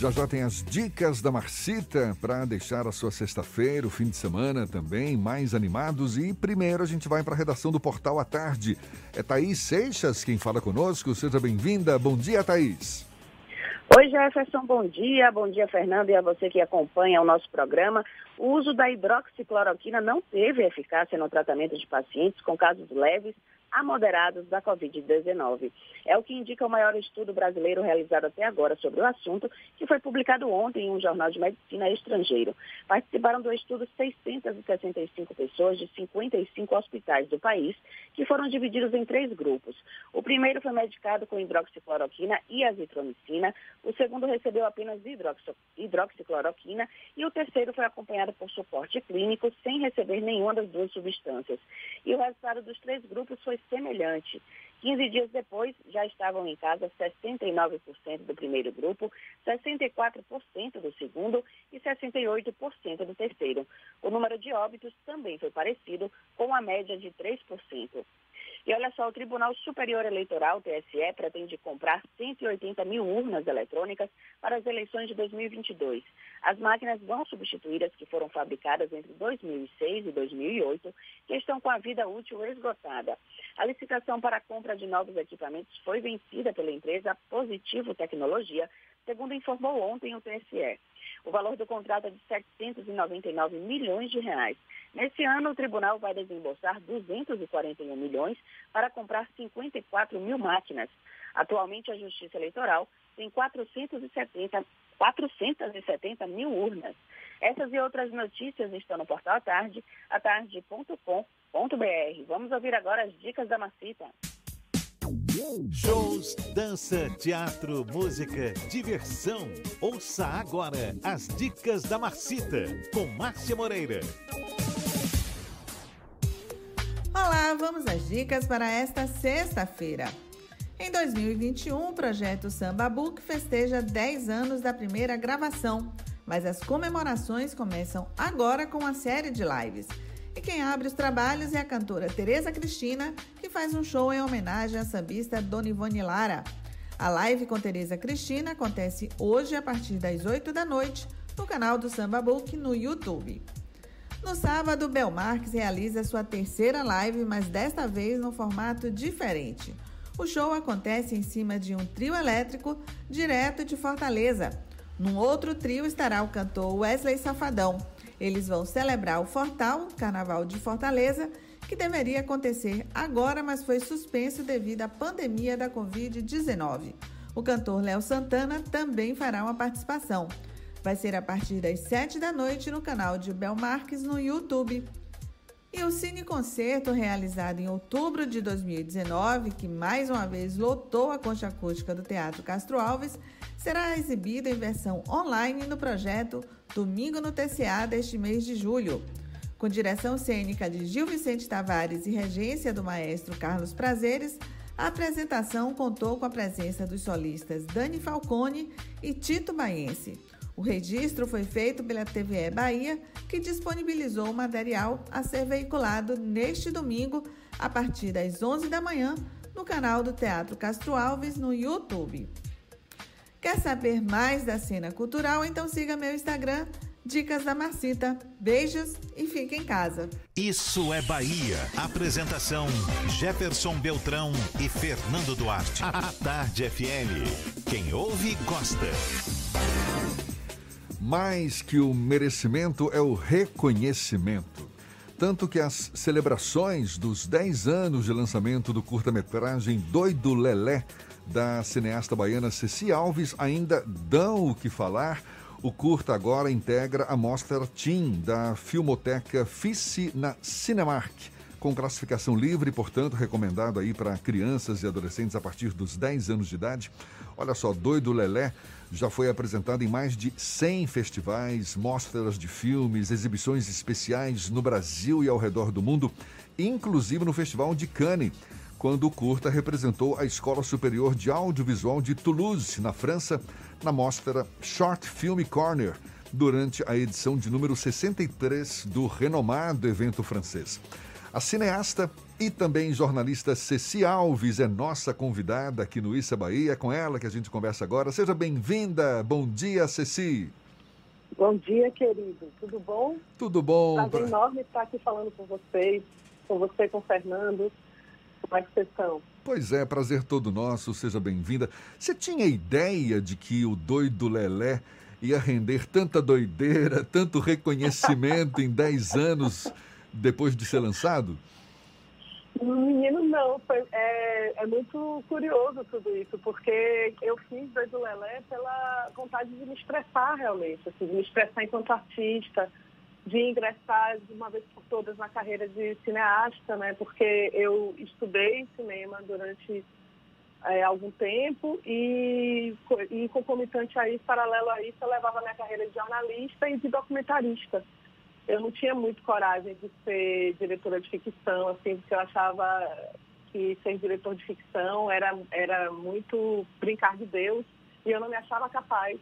Já já tem as dicas da Marcita para deixar a sua sexta-feira, o fim de semana também mais animados. E primeiro a gente vai para a redação do Portal à Tarde. É Thaís Seixas quem fala conosco. Seja bem-vinda. Bom dia, Thaís. Oi, Jefferson, bom dia. Bom dia, Fernando, e a você que acompanha o nosso programa. O uso da hidroxicloroquina não teve eficácia no tratamento de pacientes com casos leves a moderados da Covid-19. É o que indica o maior estudo brasileiro realizado até agora sobre o assunto, que foi publicado ontem em um jornal de medicina estrangeiro. Participaram do estudo 665 pessoas de 55 hospitais do país, que foram divididos em três grupos. O primeiro foi medicado com hidroxicloroquina e azitromicina, o segundo recebeu apenas hidroxi- hidroxicloroquina e o terceiro foi acompanhado por suporte clínico sem receber nenhuma das duas substâncias. E o resultado dos três grupos foi semelhante. 15 dias depois, já estavam em casa 69% do primeiro grupo, 64% do segundo e 68% do terceiro. O número de óbitos também foi parecido, com a média de 3%. E olha só, o Tribunal Superior Eleitoral, TSE, pretende comprar 180 mil urnas eletrônicas para as eleições de 2022. As máquinas vão substituir as que foram fabricadas entre 2006 e 2008, que estão com a vida útil esgotada. A licitação para a compra de novos equipamentos foi vencida pela empresa Positivo Tecnologia, segundo informou ontem o TSE. O valor do contrato é de 799 milhões de reais. Nesse ano, o tribunal vai desembolsar 241 milhões para comprar 54 mil máquinas. Atualmente, a Justiça Eleitoral tem 470, 470 mil urnas. Essas e outras notícias estão no portal à tarde, atarde.com.br. Vamos ouvir agora as dicas da Macita. Shows, dança, teatro, música, diversão. Ouça agora as dicas da Marcita com Márcia Moreira. Olá, vamos às dicas para esta sexta-feira. Em 2021, o projeto Samba Book festeja 10 anos da primeira gravação, mas as comemorações começam agora com a série de lives. E quem abre os trabalhos é a cantora Tereza Cristina, que faz um show em homenagem à sambista Dona Ivone Lara. A live com Tereza Cristina acontece hoje a partir das 8 da noite no canal do Samba Book no YouTube. No sábado, Bel Marques realiza sua terceira live, mas desta vez no formato diferente. O show acontece em cima de um trio elétrico direto de Fortaleza. Num outro trio estará o cantor Wesley Safadão. Eles vão celebrar o Fortal, Carnaval de Fortaleza, que deveria acontecer agora, mas foi suspenso devido à pandemia da Covid-19. O cantor Léo Santana também fará uma participação. Vai ser a partir das 7 da noite no canal de Bel Marques no YouTube. E o Cine Concerto, realizado em outubro de 2019, que mais uma vez lotou a concha acústica do Teatro Castro Alves, será exibido em versão online no projeto Domingo no TCA deste mês de julho. Com direção cênica de Gil Vicente Tavares e regência do maestro Carlos Prazeres, a apresentação contou com a presença dos solistas Dani Falcone e Tito Baense. O registro foi feito pela TVE Bahia, que disponibilizou o material a ser veiculado neste domingo, a partir das 11 da manhã, no canal do Teatro Castro Alves no YouTube. Quer saber mais da cena cultural? Então siga meu Instagram, Dicas da Marcita. Beijos e fique em casa. Isso é Bahia. Apresentação: Jefferson Beltrão e Fernando Duarte. A Tarde FM. Quem ouve, gosta. Mais que o merecimento é o reconhecimento. Tanto que as celebrações dos 10 anos de lançamento do curta-metragem Doido Lelé, da cineasta baiana Ceci Alves, ainda dão o que falar. O curta agora integra a mostra Team da Filmoteca Fice na Cinemark, com classificação livre, portanto, recomendado aí para crianças e adolescentes a partir dos 10 anos de idade. Olha só, Doido Lelé já foi apresentado em mais de 100 festivais, mostras de filmes, exibições especiais no Brasil e ao redor do mundo, inclusive no Festival de Cannes, quando o curta representou a Escola Superior de Audiovisual de Toulouse, na França, na mostra Short Film Corner, durante a edição de número 63 do renomado evento francês. A cineasta e também jornalista Ceci Alves é nossa convidada aqui no Issa Bahia. É com ela que a gente conversa agora. Seja bem-vinda. Bom dia, Ceci. Bom dia, querido. Tudo bom? Tudo bom. Prazer enorme estar aqui falando com vocês, com você, com o Fernando. Como é que vocês estão? Pois é, prazer todo nosso. Seja bem-vinda. Você tinha ideia de que o doido Lelé ia render tanta doideira, tanto reconhecimento em 10 anos depois de ser lançado? Menino, não. Foi, é, é muito curioso tudo isso, porque eu fiz Doido Lelé pela vontade de me expressar realmente, assim, de me expressar enquanto artista, de ingressar de uma vez por todas na carreira de cineasta, né? Porque eu estudei cinema durante é, algum tempo e, e concomitante a isso, paralelo a isso, eu levava minha carreira de jornalista e de documentarista eu não tinha muito coragem de ser diretora de ficção, assim, porque eu achava que ser diretor de ficção era, era muito brincar de Deus e eu não me achava capaz.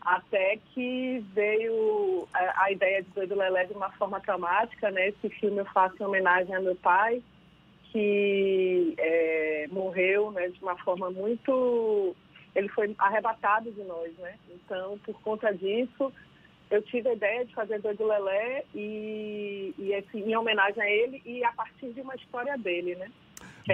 Até que veio a, ideia de Doido Lelé de uma forma traumática, né? Esse filme eu faço em homenagem a meu pai, que é, morreu né, de uma forma muito... Ele foi arrebatado de nós, né? Então, por conta disso, eu tive a ideia de fazer Doido Lelé e, e assim, em homenagem a ele e a partir de uma história dele, né?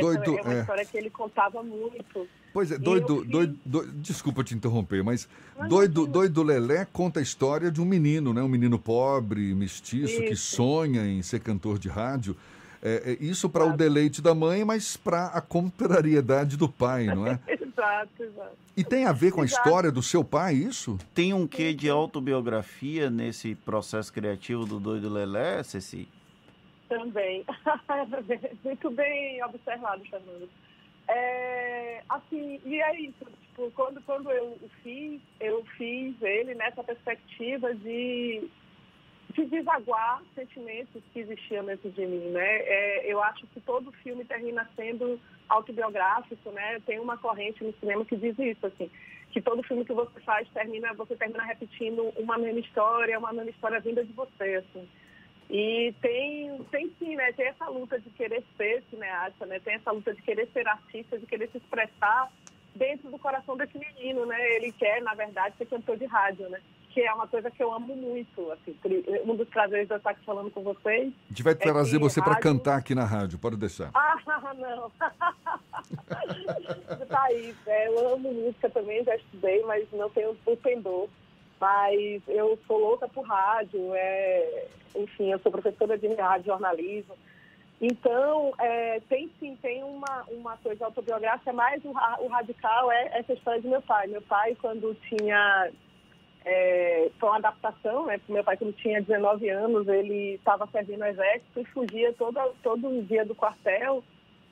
Doido, é uma é. história que ele contava muito. Pois é, doido, fiz- doido, doido- desculpa te interromper, mas doido, doido Lelé conta a história de um menino, né? Um menino pobre, mestiço, que Isso. sonha em ser cantor de rádio. É, é isso para o deleite da mãe, mas para a contrariedade do pai, não é? exato, exato. E tem a ver com a Exato. história do seu pai, isso? Tem um quê de autobiografia nesse processo criativo do Doido Lelé, Ceci? Também. Muito bem observado, Fernando. É, assim, e é isso. Tipo, quando, quando eu fiz, eu fiz ele nessa perspectiva de, de desaguar sentimentos que existiam dentro de mim, né? É, eu acho que todo filme termina sendo autobiográfico, né? Tem uma corrente no cinema que diz isso, assim, que todo filme que você faz termina, você termina repetindo uma mesma história, uma mesma história vinda de você, assim. E tem, tem sim, né? Tem essa luta de querer ser cineasta, né? Tem essa luta de querer ser artista, de querer se expressar dentro do coração desse menino, né? Ele quer, na verdade, ser cantor de rádio, né? Que é uma coisa que eu amo muito, assim. Um dos prazeres de eu estar aqui falando com vocês. A gente vai é trazer que você para rádio- cantar aqui na rádio, pode deixar. Ah, não. tá aí. é, eu amo música também, já estudei, mas não tenho o pendor. Mas eu sou louca por rádio, é, enfim, eu sou professora de rádio jornalismo. Então, é, tem sim, tem uma, uma coisa autobiográfica, mas o, o radical é essa história de meu pai. Meu pai, quando tinha é, foi uma adaptação, né? Meu pai, quando tinha 19 anos, ele estava servindo no exército e fugia todo, todo dia do quartel.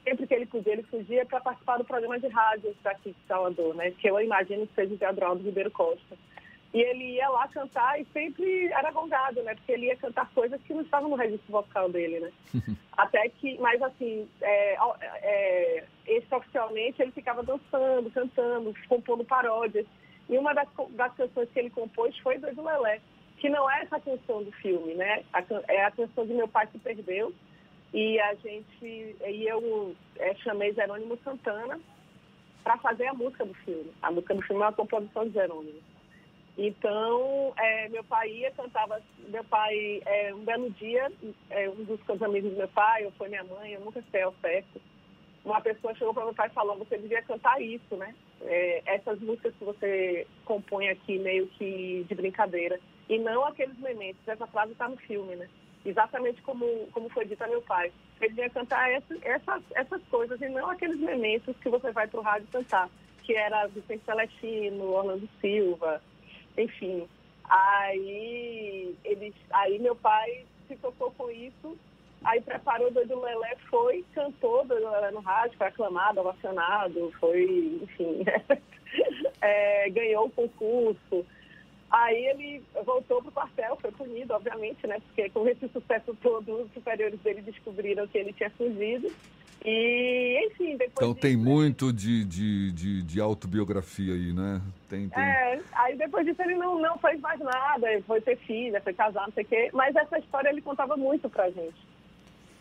Sempre que ele podia, ele fugia para participar do programa de rádio daqui de Salvador, né? Que eu imagino que seja o Teodoro Ribeiro Costa. E ele ia lá cantar e sempre era gongado, né? Porque ele ia cantar coisas que não estavam no registro vocal dele, né? Até que, mas assim, é, é, extraoficialmente ele ficava dançando, cantando, compondo paródias. E uma das, das canções que ele compôs foi Doido Lelé, que não é essa canção do filme, né? A é a canção de Meu Pai Se Perdeu. E a gente, e eu é, chamei Jerônimo Santana para fazer a música do filme. A música do filme é uma composição de Jerônimo. Então, é, meu pai ia, cantava, meu pai, é, um belo dia, é, um dos amigos do meu pai, ou foi minha mãe, eu nunca sei ao certo, uma pessoa chegou para meu pai e falou, você devia cantar isso, né? É, essas músicas que você compõe aqui meio que de brincadeira. E não aqueles momentos. Essa frase está no filme, né? Exatamente como, como foi dito a meu pai. Ele devia cantar essa, essas, essas coisas e não aqueles momentos que você vai para o rádio cantar, que era Vicente Celestino, Orlando Silva, enfim. Aí, ele, aí meu pai se tocou com isso Aí preparou Doido Lelé, foi, cantou Doido Lelé no rádio, foi aclamado, ovacionado, foi, enfim, é, ganhou o concurso. Aí ele voltou para o quartel, foi punido, obviamente, né? Porque com esse sucesso todo, os superiores dele descobriram que ele tinha fugido. E, enfim, depois. Então disso, tem muito de, de, de, de, autobiografia aí, né? Tem, tem... É, aí depois disso ele não, não fez mais nada, foi ter filha, foi casar, não sei o quê. Mas essa história ele contava muito pra gente.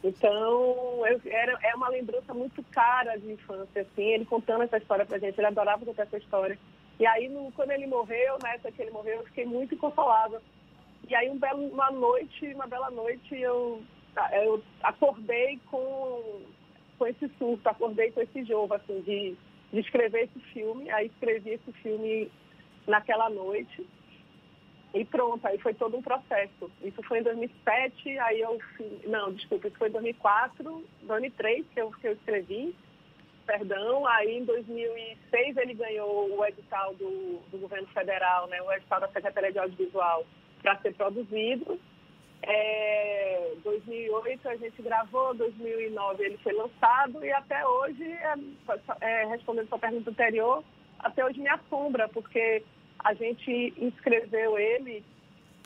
Então, eu, era, é uma lembrança muito cara de infância, assim, ele contando essa história pra gente, ele adorava contar essa história. E aí, no, quando ele morreu, nessa que ele morreu, eu fiquei muito inconsolável. E aí, um belo, uma noite, uma bela noite, eu, eu acordei com, com esse surto, acordei com esse jogo, assim, de, de escrever esse filme. Aí, escrevi esse filme naquela noite. E pronto, aí foi todo um processo. Isso foi em 2007, aí eu... Não, desculpa, isso foi em 2004, 2003 que eu, que eu escrevi, perdão. Aí em 2006 ele ganhou o edital do, do governo federal, né, o edital da Secretaria de Audiovisual para ser produzido. É, 2008 a gente gravou, 2009 ele foi lançado e até hoje, é, é, respondendo sua pergunta anterior, até hoje me assombra, porque a gente inscreveu ele,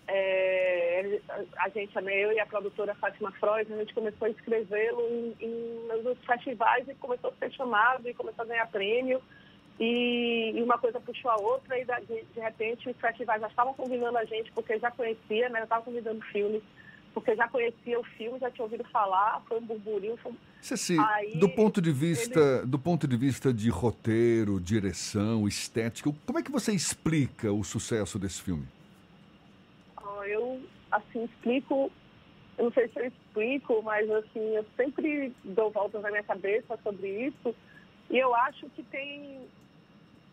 é, a gente, eu e a produtora Fátima Freud, a gente começou a inscrevê-lo em, em, nos festivais e começou a ser chamado e começou a ganhar prêmio. E, e uma coisa puxou a outra e de, de repente os festivais já estavam convidando a gente porque já conhecia, né? Já estavam convidando filmes porque já conhecia o filme, já tinha ouvido falar, foi um burburinho. Foi... Ceci, Aí, do ponto de vista, ele... do ponto de vista de roteiro, direção, estética, como é que você explica o sucesso desse filme? Eu assim explico, eu não sei se eu explico, mas assim eu sempre dou voltas na minha cabeça sobre isso e eu acho que tem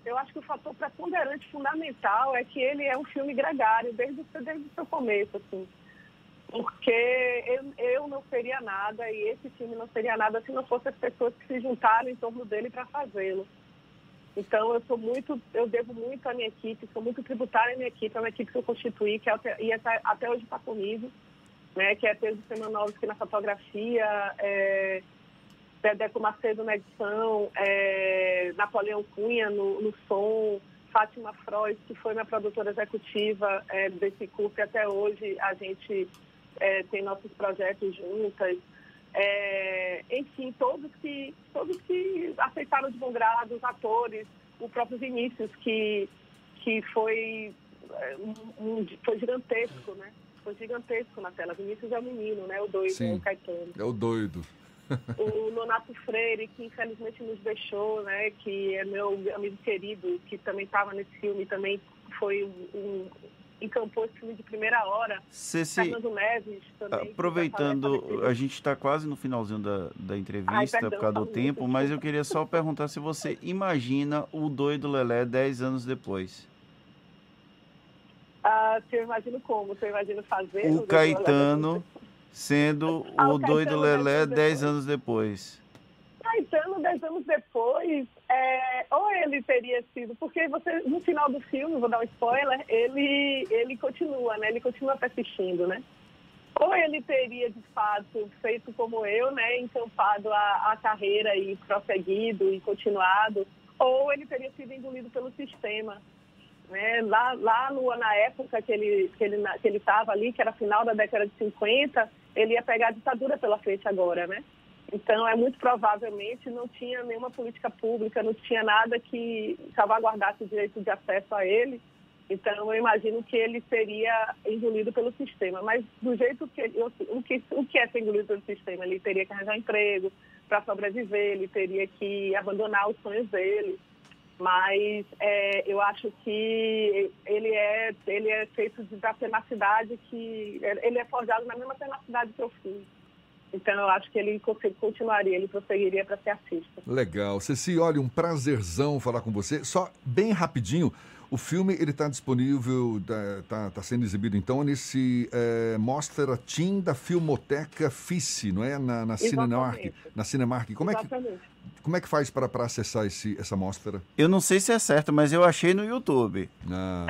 eu acho que o fator preponderante fundamental é que ele é um filme gregário desde, desde o seu começo, assim porque eu, eu não seria nada e esse time não seria nada se não fossem as pessoas que se juntaram em torno dele para fazê-lo. Então eu sou muito, eu devo muito à minha equipe, sou muito tributária à minha equipe, é uma equipe que eu constituí, que até, e até, até hoje está comigo, né, que é Pedro Semanovski na fotografia, é, Dedeco Macedo na edição, é, Napoleão Cunha no, no som, Fátima Freud, que foi minha produtora executiva é, desse curso e até hoje a gente é, tem nossos projetos juntas. É, enfim, todos que, todos que aceitaram de bom grado, os atores, o próprio Vinícius, que, que foi, é, um, foi gigantesco, né? Foi gigantesco na tela. Vinícius é o menino, né? O doido, Sim, o Caetano. É o doido. o Nonato Freire, que infelizmente nos deixou, né? Que é meu amigo querido, que também estava nesse filme, também foi um, encampou esse filme de primeira hora. Ceci, Fernando Neves também. Aproveitando, a gente está quase no finalzinho da, da entrevista Ai, perdão, por causa do tempo, muito. mas eu queria só perguntar se você imagina o doido Lelé 10 anos depois. Ah, você imagina como? Você imagina fazer? O Caetano sendo o doido Lelé 10 10 anos depois. Caetano, dez anos depois, é, ou ele teria sido, porque você, no final do filme, vou dar um spoiler, ele, ele continua, né? Ele continua persistindo, né? Ou ele teria, de fato, feito como eu, né? Encampado a, a carreira e prosseguido e continuado, ou ele teria sido engolido pelo sistema. Né? Lá, lá na época que ele que ele que ele estava ali, que era final da década de 50, ele ia pegar a ditadura pela frente agora, né? Então, é muito provavelmente não tinha nenhuma política pública, não tinha nada que salvaguardasse o direito de acesso a ele. Então, eu imagino que ele seria engolido pelo sistema. Mas, do jeito que ele, o, que, o que é ser engolido pelo sistema? Ele teria que arranjar emprego para sobreviver, ele teria que abandonar os sonhos dele. Mas é, eu acho que ele é, ele é feito de, da tenacidade que. Ele é forjado na mesma tenacidade que eu fiz. Então eu acho que ele continuaria, ele prosseguiria para ser artista. Legal. Ceci, olha, um prazerzão falar com você. Só bem rapidinho, o filme ele está disponível, está tá sendo exibido então nesse é, Mostra Team da Filmoteca FICE, não é? Na, na Cinemark. Na Cinemark. Como é que, como é que faz para acessar esse, essa mostra? Eu não sei se é certo, mas eu achei no YouTube. Ah.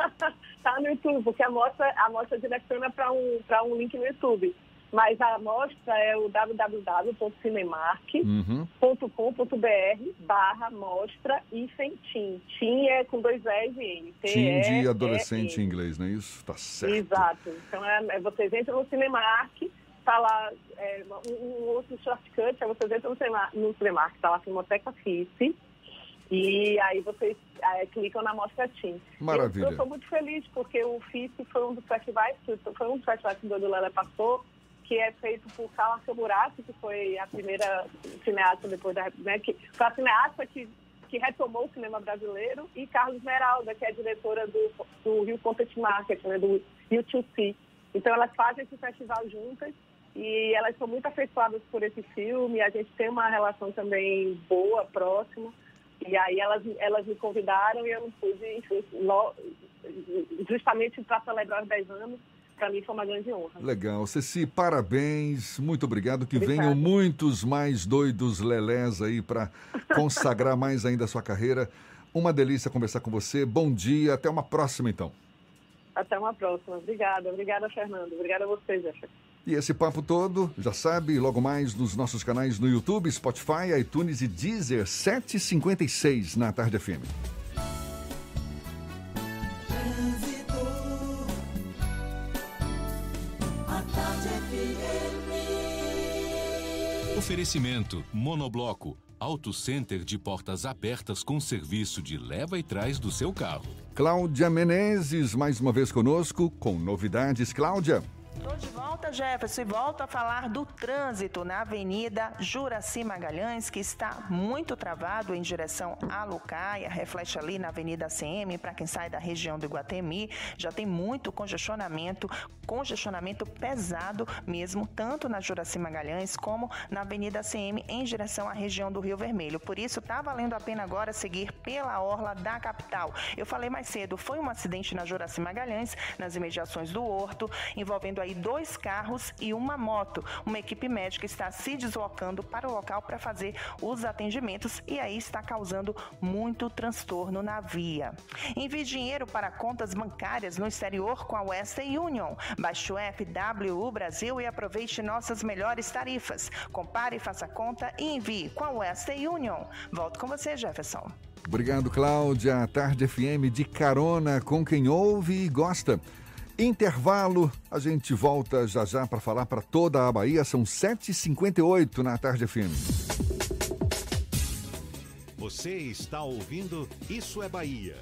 tá no YouTube, porque a mostra, a mostra direciona para um, um link no YouTube. Mas a amostra é o www.cinemark.com.br barra mostra hífen TIM. TIM é com dois S e N. TIM de adolescente em inglês, não é isso? Tá certo. Exato. Então, é, é, vocês entram no Cinemark, tá lá é, um, outro shortcut, é vocês entram no Cinemark, tá lá Filmoteca FICE, e aí vocês é, clicam na Mostra TIM. Maravilha. Eu estou muito feliz, porque o FICE foi um dos festivais, foi um dos festivais que o Dodo Lela passou, que é feito por Carla Camurati, que foi a primeira cineasta depois da... Né, que, foi a cineasta que, que retomou o cinema brasileiro, e Carlos Meralda, que é diretora do, do Rio Content Market, né, do U2C. Então, elas fazem esse festival juntas e elas são muito afeiçoadas por esse filme. A gente tem uma relação também boa, próxima. E aí elas, elas me convidaram e eu não pude, enfim, justamente para celebrar os 10 anos, para mim foi uma grande honra. Legal. Ceci, parabéns, muito obrigado. Que venham muitos mais doidos lelés aí para consagrar mais ainda a sua carreira. Uma delícia conversar com você. Bom dia, até uma próxima então. Até uma próxima. Obrigada, obrigada, Fernando. Obrigada a você, Jefferson. E esse papo todo, já sabe, logo mais nos nossos canais no YouTube, Spotify, iTunes e Deezer, 756 na Tarde FM. Oferecimento Monobloco, Auto Center de portas abertas com serviço de leva e trás do seu carro. Cláudia Menezes, mais uma vez conosco, com novidades. Cláudia. De volta, Jefferson, e volto a falar do trânsito na Avenida Juraci Magalhães, que está muito travado em direção a Lucaia, reflete ali na Avenida CM, para quem sai da região do Iguatemi, já tem muito congestionamento, congestionamento pesado mesmo, tanto na Juraci Magalhães como na Avenida CM em direção à região do Rio Vermelho. Por isso, está valendo a pena agora seguir pela orla da capital. Eu falei mais cedo, foi um acidente na Juraci Magalhães, nas imediações do Horto, envolvendo aí dois carros e uma moto. Uma equipe médica está se deslocando para o local para fazer os atendimentos e aí está causando muito transtorno na via. Envie dinheiro para contas bancárias no exterior com a Western Union. Baixe o FWU Brasil e aproveite nossas melhores tarifas. Compare, faça conta e envie com a Western Union. Volto com você, Jefferson. Obrigado, Cláudia. Tarde FM de carona com quem ouve e gosta. Intervalo, a gente volta já já para falar para toda a Bahia. São 7h58 na tarde FM. Você está ouvindo Isso é Bahia.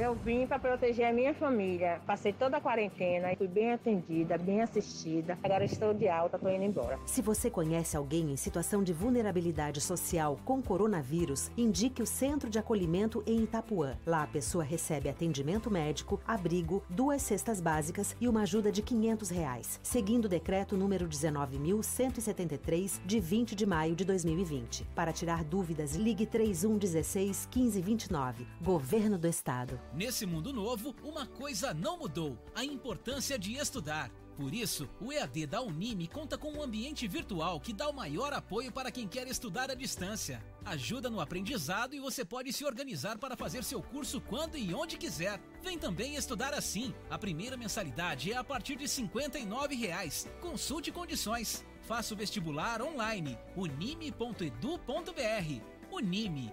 Eu vim para proteger a minha família. Passei toda a quarentena e fui bem atendida, bem assistida. Agora estou de alta, estou indo embora. Se você conhece alguém em situação de vulnerabilidade social com coronavírus, indique o Centro de Acolhimento em Itapuã. Lá a pessoa recebe atendimento médico, abrigo, duas cestas básicas e uma ajuda de 500 reais, seguindo o decreto número 19.173 de 20 de maio de 2020. Para tirar dúvidas, ligue 3116 1529. Governo do Estado. Nesse mundo novo, uma coisa não mudou: a importância de estudar. Por isso, o EAD da Unime conta com um ambiente virtual que dá o maior apoio para quem quer estudar à distância. Ajuda no aprendizado e você pode se organizar para fazer seu curso quando e onde quiser. Vem também estudar assim. A primeira mensalidade é a partir de 59 reais. Consulte condições. Faça o vestibular online. unime.edu.br. Unime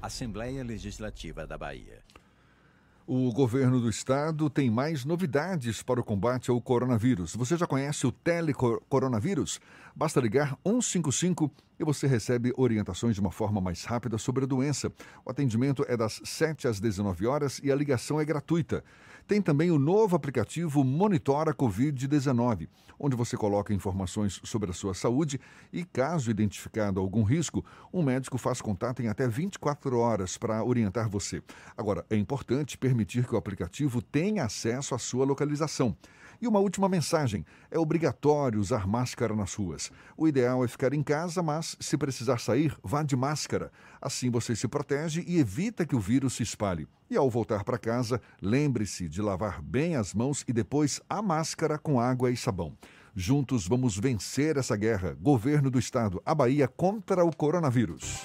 Assembleia Legislativa da Bahia. O governo do estado tem mais novidades para o combate ao coronavírus. Você já conhece o telecoronavírus? Basta ligar 155 e você recebe orientações de uma forma mais rápida sobre a doença. O atendimento é das 7 às 19 horas e a ligação é gratuita. Tem também o novo aplicativo Monitora Covid-19, onde você coloca informações sobre a sua saúde e, caso identificado algum risco, um médico faz contato em até 24 horas para orientar você. Agora, é importante permitir que o aplicativo tenha acesso à sua localização. E uma última mensagem: é obrigatório usar máscara nas ruas. O ideal é ficar em casa, mas se precisar sair, vá de máscara. Assim você se protege e evita que o vírus se espalhe. E ao voltar para casa, lembre-se de lavar bem as mãos e depois a máscara com água e sabão. Juntos vamos vencer essa guerra. Governo do Estado, a Bahia contra o coronavírus.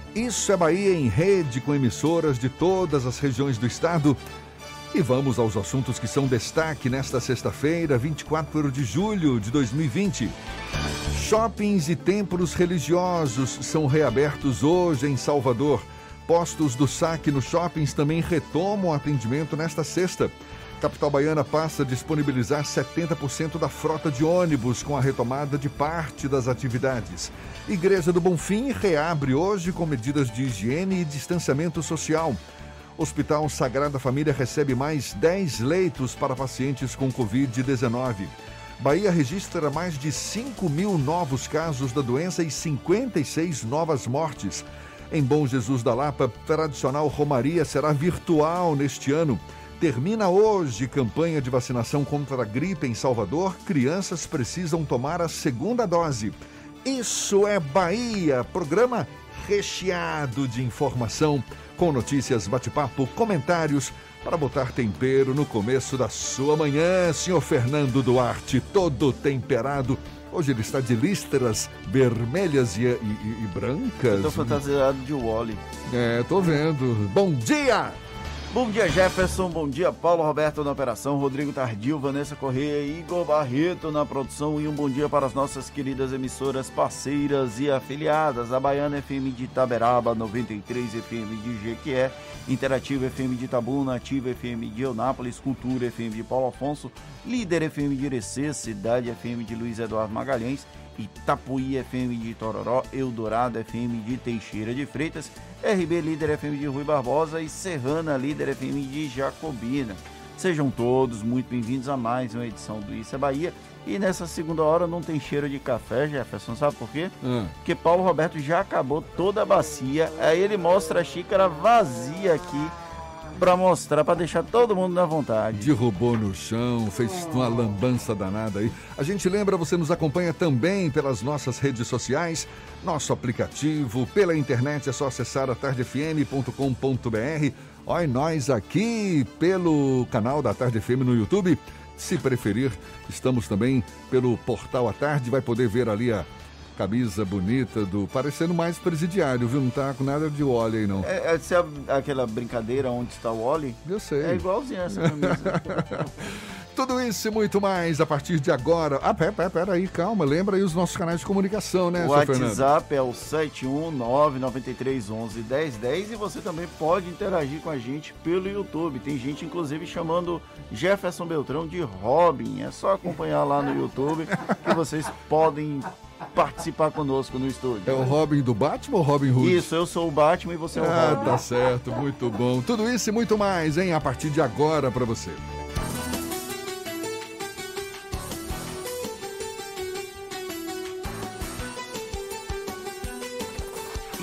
isso é Bahia em rede com emissoras de todas as regiões do estado. E vamos aos assuntos que são destaque nesta sexta-feira, 24 de julho de 2020. Shoppings e templos religiosos são reabertos hoje em Salvador. Postos do saque nos shoppings também retomam atendimento nesta sexta. Capital Baiana passa a disponibilizar 70% da frota de ônibus com a retomada de parte das atividades. Igreja do Bonfim reabre hoje com medidas de higiene e distanciamento social. Hospital Sagrada Família recebe mais 10 leitos para pacientes com Covid-19. Bahia registra mais de 5 mil novos casos da doença e 56 novas mortes. Em Bom Jesus da Lapa, tradicional Romaria será virtual neste ano. Termina hoje campanha de vacinação contra a gripe em Salvador. Crianças precisam tomar a segunda dose. Isso é Bahia, programa recheado de informação, com notícias, bate-papo, comentários para botar tempero no começo da sua manhã. Senhor Fernando Duarte, todo temperado. Hoje ele está de listras vermelhas e, e- e brancas. Tô fantasiado de Wally. É, tô vendo. Bom dia! Bom dia, Jefferson. Bom dia, Paulo Roberto na operação, Rodrigo Tardio, Vanessa Correia e Igor Barreto na produção. E um bom dia para as nossas queridas emissoras parceiras e afiliadas. A Baiana FM de Itaberaba, 93 FM de Jequié, Interativa FM de Itabuna, Ativa FM de Eunápolis, Cultura FM de Paulo Afonso, Líder FM de Irecê, Cidade FM de Luiz Eduardo Magalhães, Itapuí FM de Tororó, Eldorado FM de Teixeira de Freitas, RB Líder FM de Rui Barbosa e Serrana Líder FM de Jacobina. Sejam todos muito bem-vindos a mais uma edição do Isso é Bahia. E nessa segunda hora não tem cheiro de café, Jefferson, sabe por quê? Hum. Porque Paulo Roberto já acabou toda a bacia, aí ele mostra a xícara vazia aqui para mostrar, para deixar todo mundo na vontade. Derrubou no chão, fez uma lambança danada aí. A gente lembra, você nos acompanha também pelas nossas redes sociais, nosso aplicativo, pela internet, é só acessar a tardefm.com.br. Olha nós aqui pelo canal da Tarde FM no YouTube. Se preferir, estamos também pelo portal à tarde, vai poder ver ali a, camisa bonita do. parecendo mais presidiário, viu? Não tá com nada de óleo aí, não. É, é, sabe aquela brincadeira onde está o Oli? Eu sei. É igualzinho essa camisa. Tudo isso e muito mais a partir de agora. Ah, pera, pera, pera aí, calma. Lembra aí os nossos canais de comunicação, né, O? WhatsApp é o 71993111010 e você também pode interagir com a gente pelo YouTube. Tem gente, inclusive, chamando Jefferson Beltrão de Robin. É só acompanhar lá no YouTube que vocês podem participar conosco no estúdio. É o Robin do Batman ou Robin Hood? Isso, eu sou o Batman e você é o Ah, Robin. tá certo, muito bom. Tudo isso e muito mais, hein, a partir de agora pra você.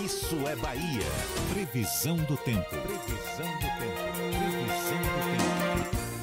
Isso é Bahia. Previsão do tempo. Previsão do tempo.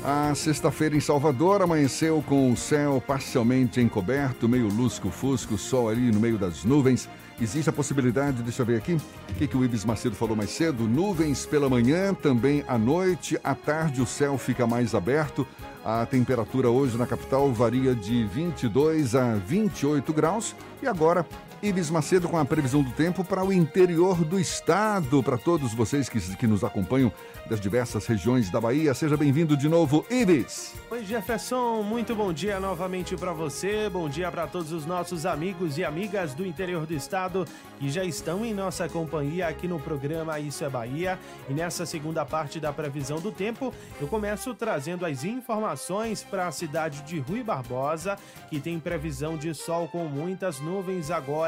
A sexta-feira em Salvador amanheceu com o céu parcialmente encoberto, meio lusco-fusco, sol ali no meio das nuvens. Existe a possibilidade, deixa eu ver aqui, o que, que o Ibis Macedo falou mais cedo? Nuvens pela manhã, também à noite, à tarde o céu fica mais aberto. A temperatura hoje na capital varia de 22 a 28 graus. E agora, Ibis Macedo com a previsão do tempo para o interior do estado. Para todos vocês que, que nos acompanham das diversas regiões da Bahia, seja bem-vindo de novo, Ibis. Oi, Jefferson, muito bom dia novamente para você. Bom dia para todos os nossos amigos e amigas do interior do estado que já estão em nossa companhia aqui no programa Isso é Bahia. E nessa segunda parte da previsão do tempo, eu começo trazendo as informações para a cidade de Rui Barbosa, que tem previsão de sol com muitas nuvens agora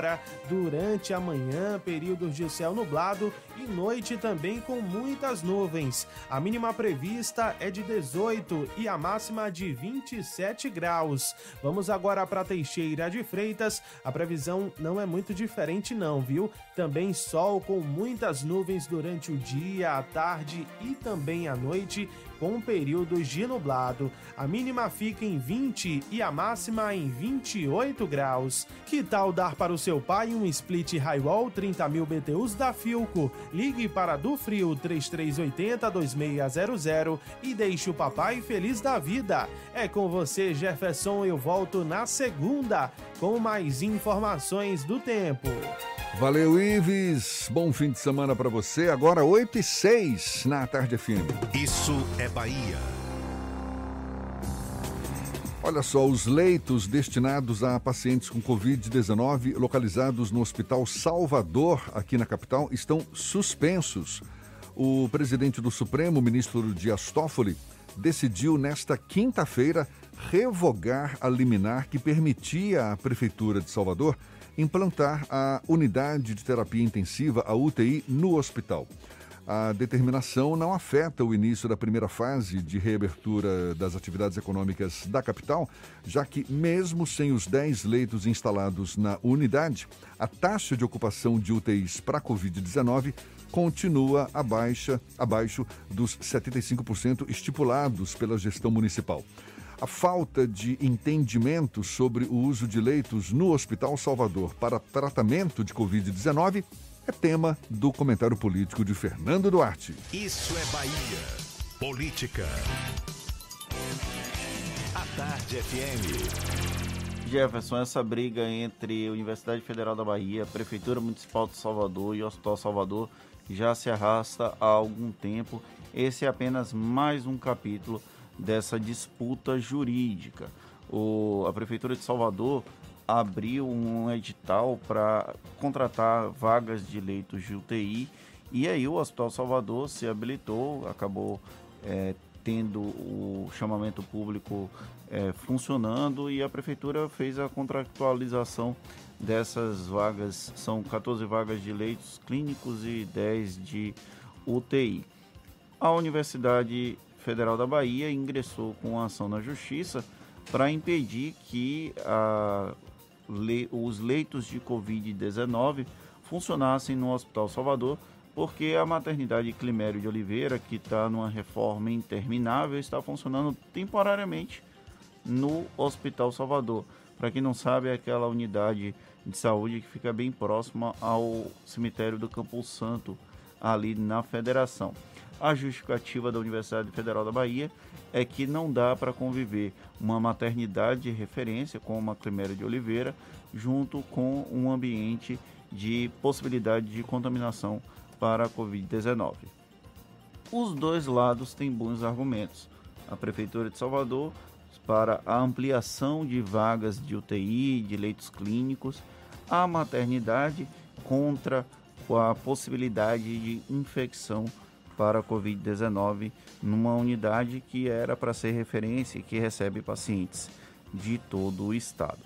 durante a manhã, períodos de céu nublado e noite também com muitas nuvens. A mínima prevista é de 18 e a máxima de 27 graus. Vamos agora para Teixeira de Freitas. A previsão não é muito diferente não, viu? Também sol com muitas nuvens durante o dia, a tarde e também à noite com períodos de nublado. A mínima fica em 20 e a máxima em 28 graus. Que tal dar para o seu pai um split Highwall 30 mil BTUs da Filco? Ligue para do Frio 3380 2600 e deixe o papai feliz da vida. É com você, Jefferson. Eu volto na segunda com mais informações do tempo. Valeu, Ives. Bom fim de semana para você. Agora 8 e 6 na Tarde FM. Isso é Bahia. Olha só, os leitos destinados a pacientes com Covid-19 localizados no Hospital Salvador, aqui na capital, estão suspensos. O presidente do Supremo, ministro Dias Toffoli, decidiu nesta quinta-feira revogar a liminar que permitia à Prefeitura de Salvador implantar a unidade de terapia intensiva, a UTI, no hospital. A determinação não afeta o início da primeira fase de reabertura das atividades econômicas da capital, já que, mesmo sem os 10 leitos instalados na unidade, a taxa de ocupação de UTIs para a Covid-19 continua abaixa, abaixo dos 75% estipulados pela gestão municipal. A falta de entendimento sobre o uso de leitos no Hospital Salvador para tratamento de Covid-19 é tema do comentário político de Fernando Duarte. Isso é Bahia. Política. A Tarde FM. Jefferson, essa briga entre a Universidade Federal da Bahia, Prefeitura Municipal de Salvador e o Hospital Salvador já se arrasta há algum tempo. Esse é apenas mais um capítulo dessa disputa jurídica. O, a Prefeitura de Salvador abriu um edital para contratar vagas de leitos de UTI e aí o Hospital Salvador se habilitou, acabou é, tendo o chamamento público é, funcionando e a prefeitura fez a contratualização dessas vagas. São 14 vagas de leitos clínicos e 10 de UTI. A Universidade Federal da Bahia ingressou com ação na Justiça para impedir que a, le, os leitos de Covid-19 funcionassem no Hospital Salvador, porque a maternidade Climério de Oliveira, que está numa reforma interminável, está funcionando temporariamente no Hospital Salvador. Para quem não sabe, é aquela unidade de saúde que fica bem próxima ao cemitério do Campo Santo, ali na Federação. A justificativa da Universidade Federal da Bahia é que não dá para conviver uma maternidade de referência como a Climéria de Oliveira junto com um ambiente de possibilidade de contaminação para a Covid-19. Os dois lados têm bons argumentos. A Prefeitura de Salvador para a ampliação de vagas de UTI, de leitos clínicos, a maternidade contra a possibilidade de infecção para a Covid-19 numa unidade que era para ser referência e que recebe pacientes de todo o estado.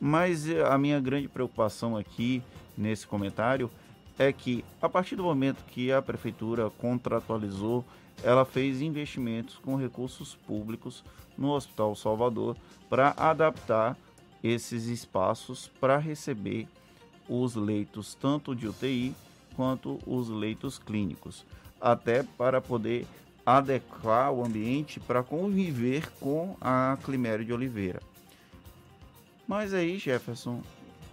Mas eh, a minha grande preocupação aqui nesse comentário é que a partir do momento que a prefeitura contratualizou, ela fez investimentos com recursos públicos no Hospital Salvador para adaptar esses espaços para receber os leitos tanto de UTI quanto os leitos clínicos até para poder adequar o ambiente para conviver com a Climério de Oliveira. Mas aí, Jefferson,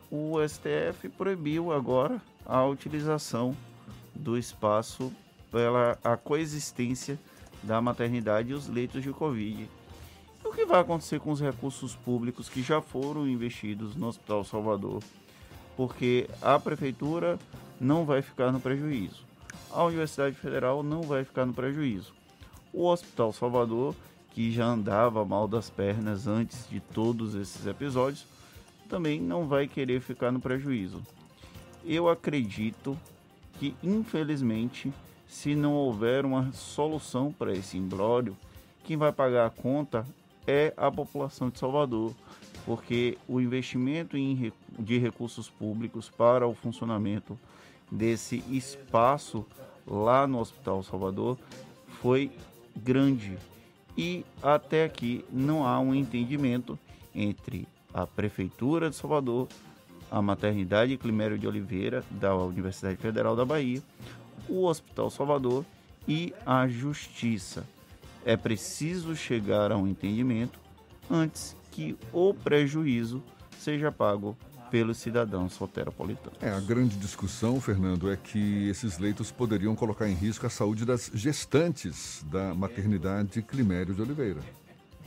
o STF proibiu agora a utilização do espaço pela a coexistência da maternidade e os leitos de Covid. O que vai acontecer com os recursos públicos que já foram investidos no Hospital Salvador? Porque a prefeitura não vai ficar no prejuízo a Universidade Federal não vai ficar no prejuízo. O Hospital Salvador, que já andava mal das pernas antes de todos esses episódios, também não vai querer ficar no prejuízo. Eu acredito que, infelizmente, se não houver uma solução para esse imbróglio, quem vai pagar a conta é a população de Salvador, porque o investimento de recursos públicos para o funcionamento desse espaço lá no Hospital Salvador foi grande e até aqui não há um entendimento entre a Prefeitura de Salvador, a Maternidade Climério de Oliveira da Universidade Federal da Bahia, o Hospital Salvador e a Justiça. É preciso chegar a um entendimento antes que o prejuízo seja pago pelos cidadãos soteropolitanos. É, a grande discussão, Fernando, é que esses leitos poderiam colocar em risco a saúde das gestantes da maternidade Climério de Oliveira.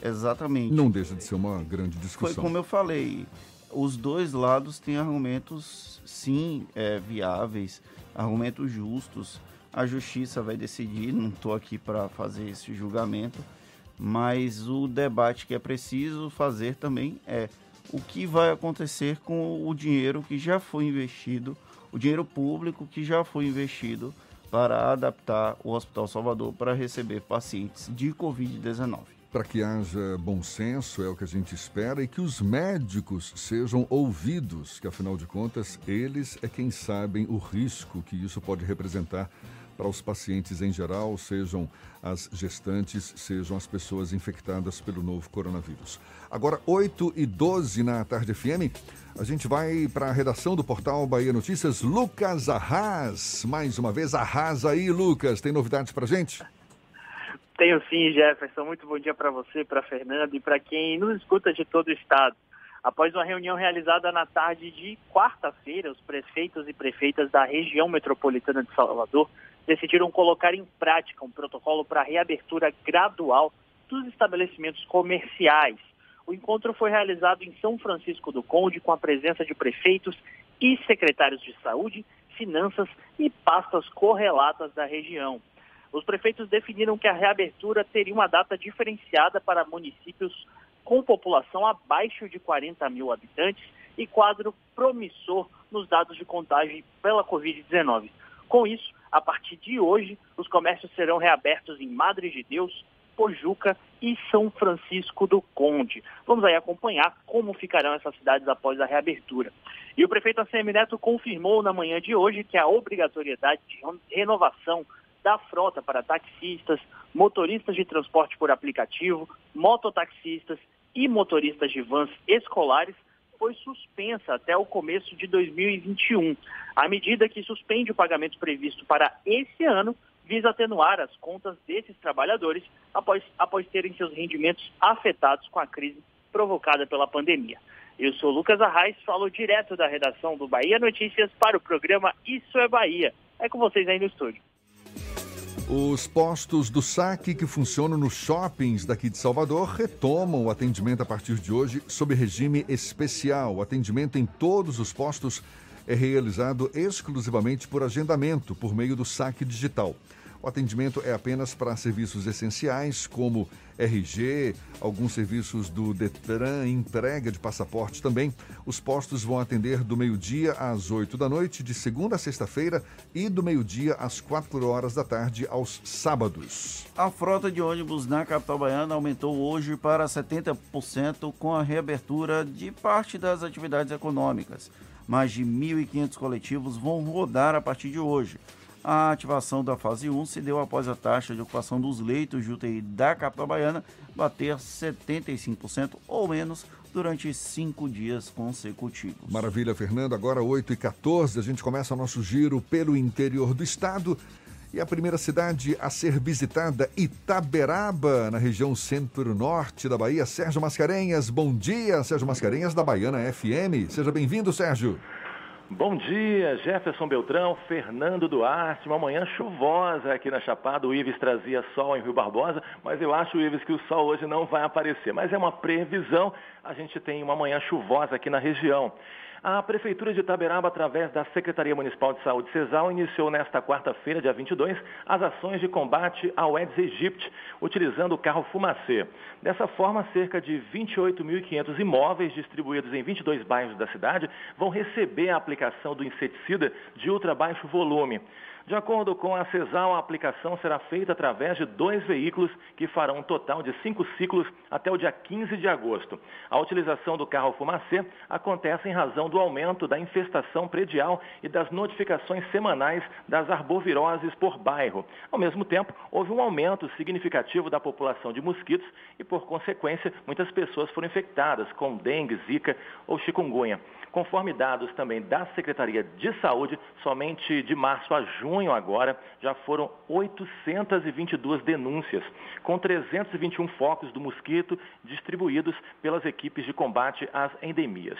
Exatamente. Não deixa de ser uma grande discussão. Foi como eu falei, os dois lados têm argumentos, sim, é, viáveis, argumentos justos. A justiça vai decidir, não estou aqui para fazer esse julgamento, mas o debate que é preciso fazer também é o que vai acontecer com o dinheiro que já foi investido, o dinheiro público que já foi investido para adaptar o Hospital Salvador para receber pacientes de Covid-19. Para que haja bom senso, é o que a gente espera, e que os médicos sejam ouvidos, que afinal de contas, eles é quem sabem o risco que isso pode representar para os pacientes em geral, sejam as gestantes, sejam as pessoas infectadas pelo novo coronavírus. Agora, 8 e 12 na Tarde FM, a gente vai para a redação do portal Bahia Notícias, Lucas Arras. Mais uma vez, arrasa aí, Lucas. Tem novidades para gente? Tenho sim, Jefferson. Muito bom dia para você, para Fernando e para quem nos escuta de todo o estado. Após uma reunião realizada na tarde de quarta-feira, os prefeitos e prefeitas da região metropolitana de Salvador decidiram colocar em prática um protocolo para reabertura gradual dos estabelecimentos comerciais. O encontro foi realizado em São Francisco do Conde com a presença de prefeitos e secretários de saúde, finanças e pastas correlatas da região. Os prefeitos definiram que a reabertura teria uma data diferenciada para municípios com população abaixo de 40 mil habitantes e quadro promissor nos dados de contagem pela Covid-19. Com isso, a partir de hoje, os comércios serão reabertos em Madre de Deus, Pojuca e São Francisco do Conde. Vamos aí acompanhar como ficarão essas cidades após a reabertura. E o prefeito ACM Neto confirmou na manhã de hoje que a obrigatoriedade de renovação da frota para taxistas, motoristas de transporte por aplicativo, mototaxistas e motoristas de vans escolares foi suspensa até o começo de 2021. A medida que suspende o pagamento previsto para esse ano visa atenuar as contas desses trabalhadores após, após terem seus rendimentos afetados com a crise provocada pela pandemia. Eu sou Lucas Arraes, falo direto da redação do Bahia Notícias para o programa Isso é Bahia. É com vocês aí no estúdio. Os postos do saque que funcionam nos shoppings daqui de Salvador retomam o atendimento a partir de hoje sob regime especial. O atendimento em todos os postos é realizado exclusivamente por agendamento por meio do saque digital. O atendimento é apenas para serviços essenciais, como RG, alguns serviços do Detran, entrega de passaporte também. Os postos vão atender do meio-dia às 8 da noite, de segunda a sexta-feira, e do meio-dia às 4 horas da tarde, aos sábados. A frota de ônibus na capital baiana aumentou hoje para 70% com a reabertura de parte das atividades econômicas. Mais de 1.500 coletivos vão rodar a partir de hoje. A ativação da fase 1 se deu após a taxa de ocupação dos leitos de UTI da capital baiana bater 75% ou menos durante cinco dias consecutivos. Maravilha, Fernando. Agora 8 e 14 a gente começa nosso giro pelo interior do estado. E a primeira cidade a ser visitada, Itaberaba, na região centro-norte da Bahia. Sérgio Mascarenhas, bom dia, Sérgio Mascarenhas da Baiana FM. Seja bem-vindo, Sérgio. Bom dia, Jefferson Beltrão, Fernando Duarte. Uma manhã chuvosa aqui na Chapada. O Ives trazia sol em Rio Barbosa, mas eu acho, Ives, que o sol hoje não vai aparecer. Mas é uma previsão. A gente tem uma manhã chuvosa aqui na região. A Prefeitura de Itaberaba, através da Secretaria Municipal de Saúde, CESAL, iniciou nesta quarta-feira, dia 22, as ações de combate ao Aedes aegypti, utilizando o carro fumacê. Dessa forma, cerca de 28.500 imóveis distribuídos em 22 bairros da cidade vão receber a aplicação do inseticida de ultra baixo volume. De acordo com a CESAL, a aplicação será feita através de dois veículos que farão um total de cinco ciclos até o dia 15 de agosto. A utilização do carro fumacê acontece em razão do aumento da infestação predial e das notificações semanais das arboviroses por bairro. Ao mesmo tempo, houve um aumento significativo da população de mosquitos e, por consequência, muitas pessoas foram infectadas com dengue, zika ou chikungunya. Conforme dados também da Secretaria de Saúde, somente de março a junho agora já foram 822 denúncias, com 321 focos do mosquito distribuídos pelas equipes de combate às endemias.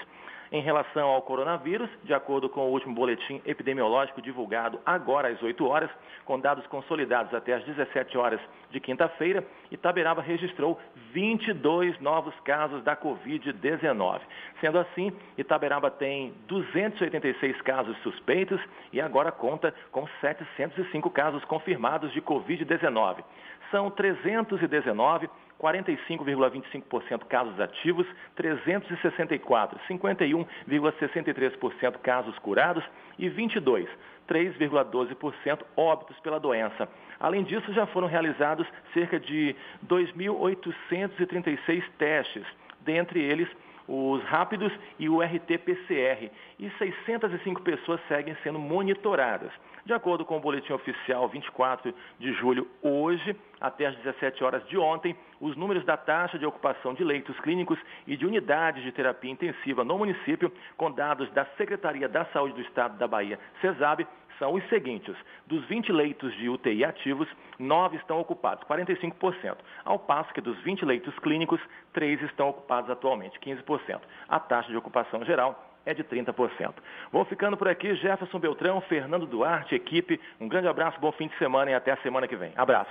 Em relação ao coronavírus, de acordo com o último boletim epidemiológico divulgado agora às 8 horas, com dados consolidados até às 17 horas de quinta-feira, Itaberaba registrou 22 novos casos da Covid-19. Sendo assim, Itaberaba tem 286 casos suspeitos e agora conta com 705 casos confirmados de Covid-19. São 319 45,25% casos ativos, 364, 51,63% casos curados e 22, 3,12% óbitos pela doença. Além disso, já foram realizados cerca de 2.836 testes, dentre eles os rápidos e o RT-PCR, e 605 pessoas seguem sendo monitoradas. De acordo com o boletim oficial 24 de julho, hoje, até às 17 horas de ontem, os números da taxa de ocupação de leitos clínicos e de unidades de terapia intensiva no município, com dados da Secretaria da Saúde do Estado da Bahia, CESAB, são os seguintes. Dos 20 leitos de UTI ativos, 9 estão ocupados, 45%. Ao passo que dos 20 leitos clínicos, 3 estão ocupados atualmente, 15%. A taxa de ocupação geral é de 30%. Vou ficando por aqui, Jefferson Beltrão, Fernando Duarte, equipe. Um grande abraço, bom fim de semana e até a semana que vem. Abraço.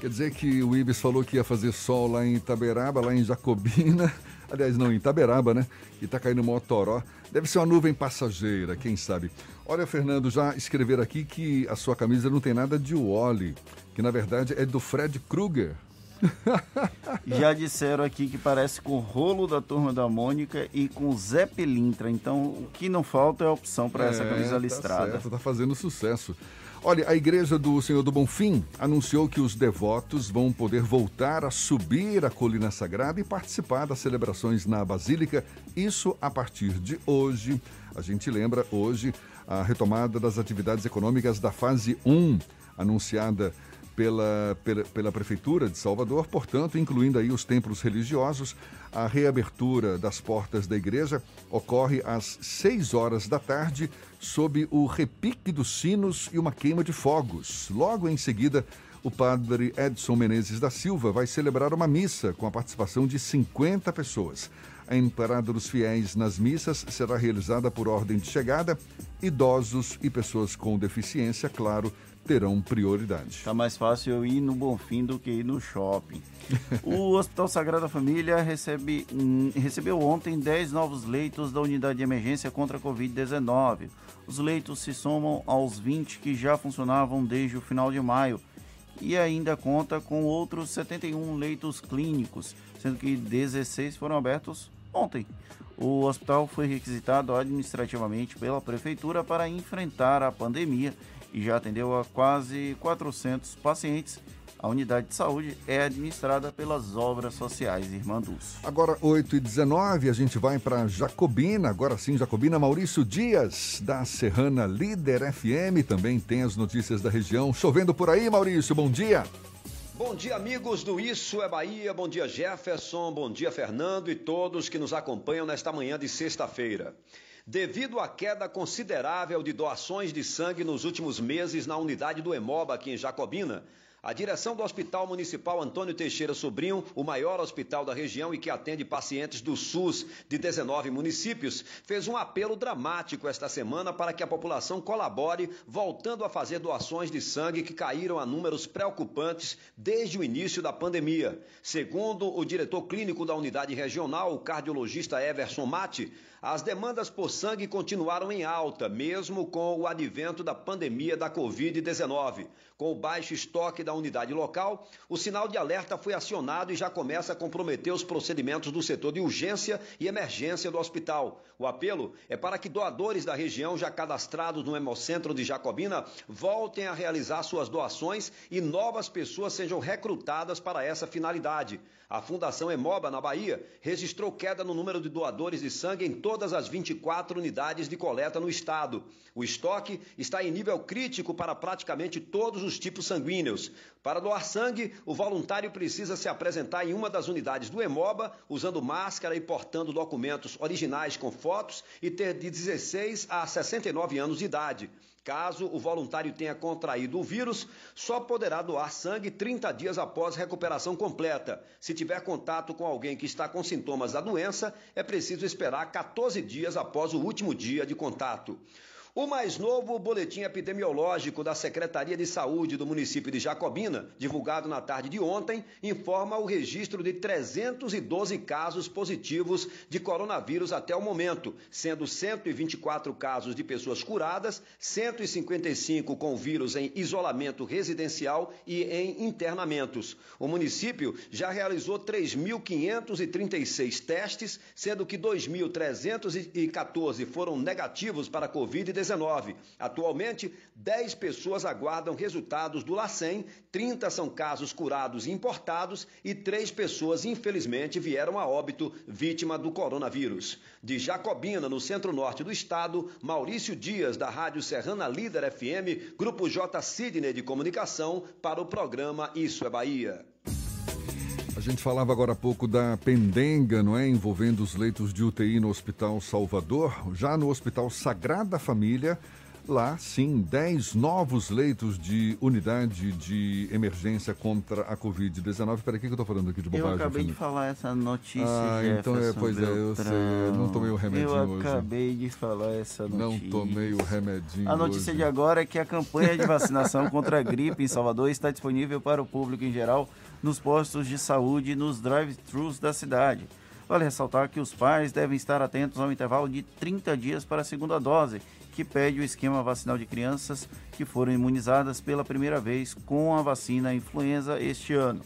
Quer dizer que o Ibis falou que ia fazer sol lá em Itaberaba, lá em Jacobina. Aliás, não, em Itaberaba, né? E tá caindo Motoró. Deve ser uma nuvem passageira, quem sabe. Olha, Fernando, já escrever aqui que a sua camisa não tem nada de Wally, que na verdade é do Fred Krueger. Já disseram aqui que parece com o rolo da turma da Mônica e com Zé Pelintra. Então, o que não falta é a opção para essa camisa tá listrada. Certo, tá fazendo sucesso. Olha, a Igreja do Senhor do Bonfim anunciou que os devotos vão poder voltar a subir a colina sagrada e participar das celebrações na Basílica. Isso a partir de hoje. A gente lembra hoje a retomada das atividades econômicas da fase 1, anunciada pela, pela, pela, Prefeitura de Salvador, portanto, incluindo aí os templos religiosos. A reabertura das portas da igreja ocorre às 6 horas da tarde, sob o repique dos sinos e uma queima de fogos. Logo em seguida, o padre Edson Menezes da Silva vai celebrar uma missa com a participação de 50 pessoas. A entrada dos fiéis nas missas será realizada por ordem de chegada. Idosos e pessoas com deficiência, claro, terão prioridade. Tá mais fácil eu ir no Bonfim do que ir no shopping. o Hospital Sagrada Família recebe, recebeu ontem 10 novos leitos da unidade de emergência contra a Covid-19. Os leitos se somam aos 20 que já funcionavam desde o final de maio e ainda conta com outros 71 leitos clínicos, sendo que 16 foram abertos ontem. O hospital foi requisitado administrativamente pela prefeitura para enfrentar a pandemia e já atendeu a quase 400 pacientes. A unidade de saúde é administrada pelas obras sociais Irmanduz. Agora, 8 e 19 a gente vai para Jacobina. Agora sim, Jacobina. Maurício Dias, da Serrana Líder FM, também tem as notícias da região. Chovendo por aí, Maurício, bom dia. Bom dia, amigos do Isso é Bahia. Bom dia, Jefferson. Bom dia, Fernando e todos que nos acompanham nesta manhã de sexta-feira. Devido à queda considerável de doações de sangue nos últimos meses na unidade do Hemoba aqui em Jacobina, a direção do Hospital Municipal Antônio Teixeira Sobrinho, o maior hospital da região e que atende pacientes do SUS de 19 municípios, fez um apelo dramático esta semana para que a população colabore, voltando a fazer doações de sangue que caíram a números preocupantes desde o início da pandemia. Segundo o diretor clínico da unidade regional, o cardiologista Everson Mate, as demandas por sangue continuaram em alta, mesmo com o advento da pandemia da Covid-19. Com o baixo estoque da unidade local, o sinal de alerta foi acionado e já começa a comprometer os procedimentos do setor de urgência e emergência do hospital. O apelo é para que doadores da região já cadastrados no Hemocentro de Jacobina voltem a realizar suas doações e novas pessoas sejam recrutadas para essa finalidade. A Fundação Hemoba, na Bahia, registrou queda no número de doadores de sangue em todas as 24 unidades de coleta no estado. O estoque está em nível crítico para praticamente todos os tipos sanguíneos. Para doar sangue, o voluntário precisa se apresentar em uma das unidades do Hemoba, usando máscara e portando documentos originais com fotos e ter de 16 a 69 anos de idade. Caso o voluntário tenha contraído o vírus, só poderá doar sangue 30 dias após recuperação completa. Se tiver contato com alguém que está com sintomas da doença, é preciso esperar 14 dias após o último dia de contato. O mais novo boletim epidemiológico da Secretaria de Saúde do município de Jacobina, divulgado na tarde de ontem, informa o registro de 312 casos positivos de coronavírus até o momento, sendo 124 casos de pessoas curadas, 155 com vírus em isolamento residencial e em internamentos. O município já realizou 3.536 testes, sendo que 2.314 foram negativos para a Covid-19. Atualmente, 10 pessoas aguardam resultados do LACEN, 30 são casos curados e importados e 3 pessoas, infelizmente, vieram a óbito vítima do coronavírus. De Jacobina, no centro-norte do estado, Maurício Dias, da Rádio Serrana Líder FM, Grupo J Sidney de Comunicação, para o programa Isso é Bahia. A gente falava agora há pouco da pendenga, não é? Envolvendo os leitos de UTI no Hospital Salvador. Já no Hospital Sagrada Família, lá sim, 10 novos leitos de unidade de emergência contra a Covid-19. Peraí, o que eu tô falando aqui de bobagem? Eu acabei Fernando? de falar essa notícia, Ah, então é, Jefferson pois é, eu Beltrão. sei, não tomei o remedinho Eu hoje. acabei de falar essa Não notícia. tomei o remedinho A notícia hoje. de agora é que a campanha de vacinação contra a gripe em Salvador está disponível para o público em geral nos postos de saúde e nos drive-thrus da cidade. Vale ressaltar que os pais devem estar atentos ao intervalo de 30 dias para a segunda dose, que pede o esquema vacinal de crianças que foram imunizadas pela primeira vez com a vacina influenza este ano.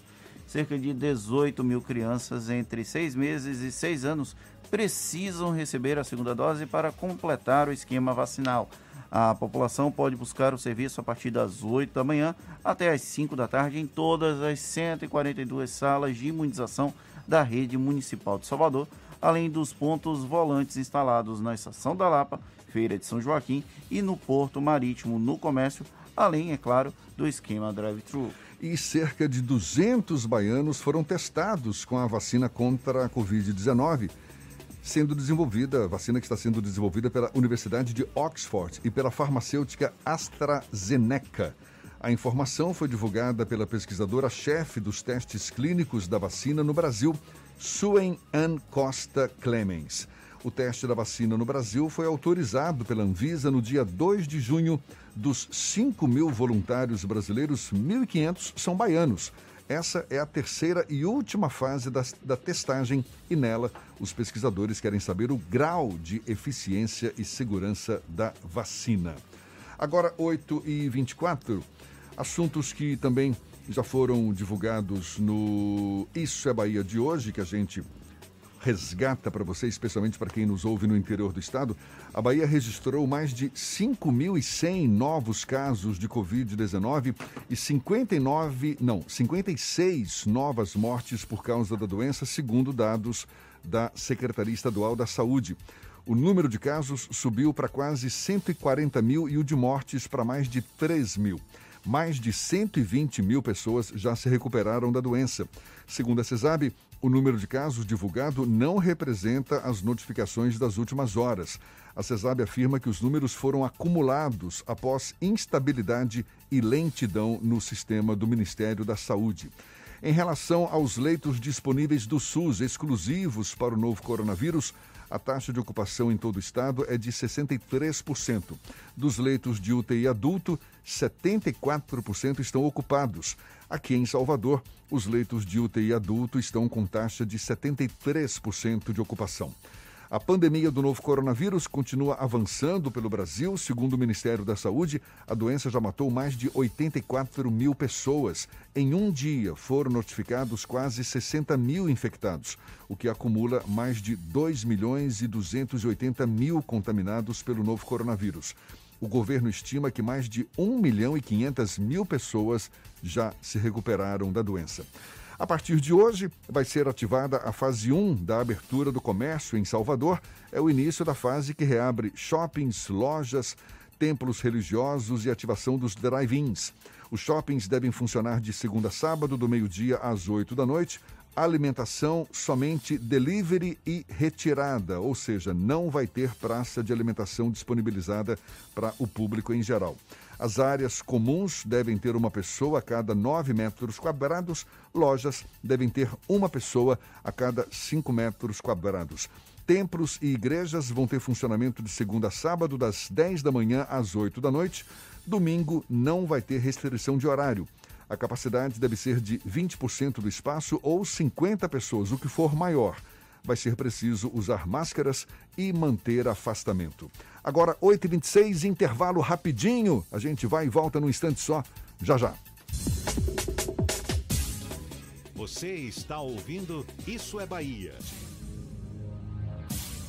Cerca de 18 mil crianças entre 6 meses e 6 anos precisam receber a segunda dose para completar o esquema vacinal. A população pode buscar o serviço a partir das 8 da manhã até as 5 da tarde em todas as 142 salas de imunização da rede municipal de Salvador, além dos pontos volantes instalados na Estação da Lapa, Feira de São Joaquim e no Porto Marítimo no comércio, além, é claro, do esquema drive-thru. E cerca de 200 baianos foram testados com a vacina contra a Covid-19, sendo desenvolvida, vacina que está sendo desenvolvida pela Universidade de Oxford e pela farmacêutica AstraZeneca. A informação foi divulgada pela pesquisadora-chefe dos testes clínicos da vacina no Brasil, Suen Ann Costa Clemens. O teste da vacina no Brasil foi autorizado pela Anvisa no dia 2 de junho. Dos 5 mil voluntários brasileiros, 1.500 são baianos. Essa é a terceira e última fase da, da, testagem e nela os pesquisadores querem saber o grau de eficiência e segurança da vacina. Agora, 8 e 24 assuntos que também já foram divulgados no Isso é Bahia de hoje, que a gente resgata para você, especialmente para quem nos ouve no interior do estado, a Bahia registrou mais de 5.100 novos casos de Covid-19 e 59, não, 56 novas mortes por causa da doença, segundo dados da Secretaria Estadual da Saúde. O número de casos subiu para quase 140 mil e o de mortes para mais de 3 mil. Mais de 120 mil pessoas já se recuperaram da doença. Segundo a CESAB, o número de casos divulgado não representa as notificações das últimas horas. A CESAB afirma que os números foram acumulados após instabilidade e lentidão no sistema do Ministério da Saúde. Em relação aos leitos disponíveis do SUS exclusivos para o novo coronavírus, a taxa de ocupação em todo o estado é de 63%. Dos leitos de UTI adulto, 74% estão ocupados. Aqui em Salvador, os leitos de UTI adulto estão com taxa de 73% de ocupação. A pandemia do novo coronavírus continua avançando pelo Brasil. Segundo o Ministério da Saúde, a doença já matou mais de 84 mil pessoas. Em um dia, foram notificados quase 60 mil infectados, o que acumula mais de 2 milhões e 280 mil contaminados pelo novo coronavírus. O governo estima que mais de 1 milhão e 500 mil pessoas já se recuperaram da doença. A partir de hoje, vai ser ativada a fase 1 da abertura do comércio em Salvador. É o início da fase que reabre shoppings, lojas, templos religiosos e ativação dos drive-ins. Os shoppings devem funcionar de segunda a sábado, do meio-dia às 8 da noite. Alimentação somente delivery e retirada, ou seja, não vai ter praça de alimentação disponibilizada para o público em geral. As áreas comuns devem ter uma pessoa a cada 9 metros quadrados, lojas devem ter uma pessoa a cada 5 metros quadrados. Templos e igrejas vão ter funcionamento de segunda a sábado, das 10 da manhã às 8 da noite. Domingo não vai ter restrição de horário. A capacidade deve ser de 20% do espaço ou 50 pessoas, o que for maior vai ser preciso usar máscaras e manter afastamento. Agora, 8h26, intervalo rapidinho. A gente vai e volta num instante só. Já já. Você está ouvindo Isso é Bahia.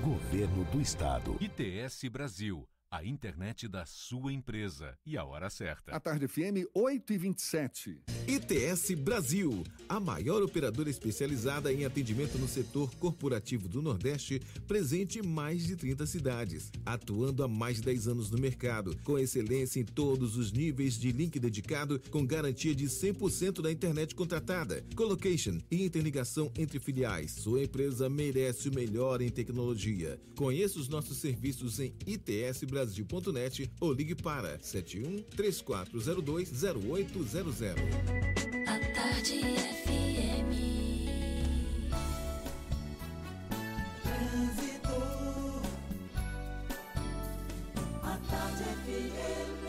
Governo do Estado. ITS Brasil. A internet da sua empresa e a hora certa. A tarde FM 8 e 27. ITS Brasil, a maior operadora especializada em atendimento no setor corporativo do Nordeste, presente em mais de 30 cidades, atuando há mais de 10 anos no mercado, com excelência em todos os níveis de link dedicado, com garantia de 100% da internet contratada, colocation e interligação entre filiais. Sua empresa merece o melhor em tecnologia. Conheça os nossos serviços em ITS Brasil brasil.net ou ligue para 71 3402 0800. A tarde FM. Trânsito. A tarde FM.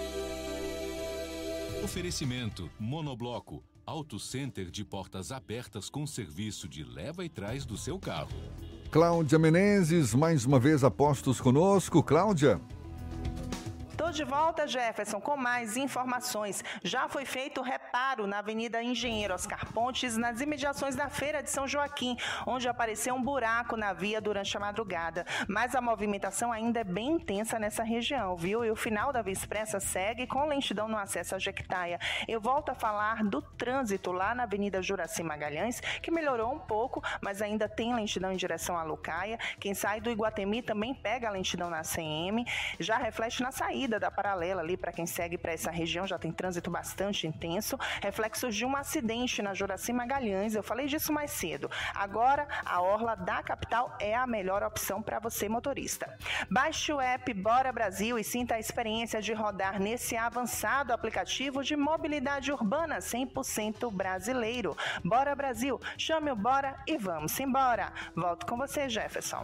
Oferecimento Monobloco, Auto Center de portas abertas com serviço de leva e trás do seu carro. Cláudia Menezes, mais uma vez apostos conosco. Cláudia. Tô de volta, Jefferson, com mais informações. Já foi feito reparo na Avenida Engenheiro Oscar Pontes, nas imediações da Feira de São Joaquim, onde apareceu um buraco na via durante a madrugada. Mas a movimentação ainda é bem intensa nessa região, viu? E o final da Via Expressa segue com lentidão no acesso a Jequitaia. Eu volto a falar do trânsito lá na Avenida Juraci Magalhães, que melhorou um pouco, mas ainda tem lentidão em direção à Lucaia. Quem sai do Iguatemi também pega a lentidão na CM, já reflete na saída da paralela ali para quem segue para essa região, já tem trânsito bastante intenso, reflexos de um acidente na Juraci Magalhães, eu falei disso mais cedo. Agora, a orla da capital é a melhor opção para você motorista. Baixe o app Bora Brasil e sinta a experiência de rodar nesse avançado aplicativo de mobilidade urbana 100% brasileiro. Bora Brasil, chame o Bora e vamos embora. Volto com você, Jefferson.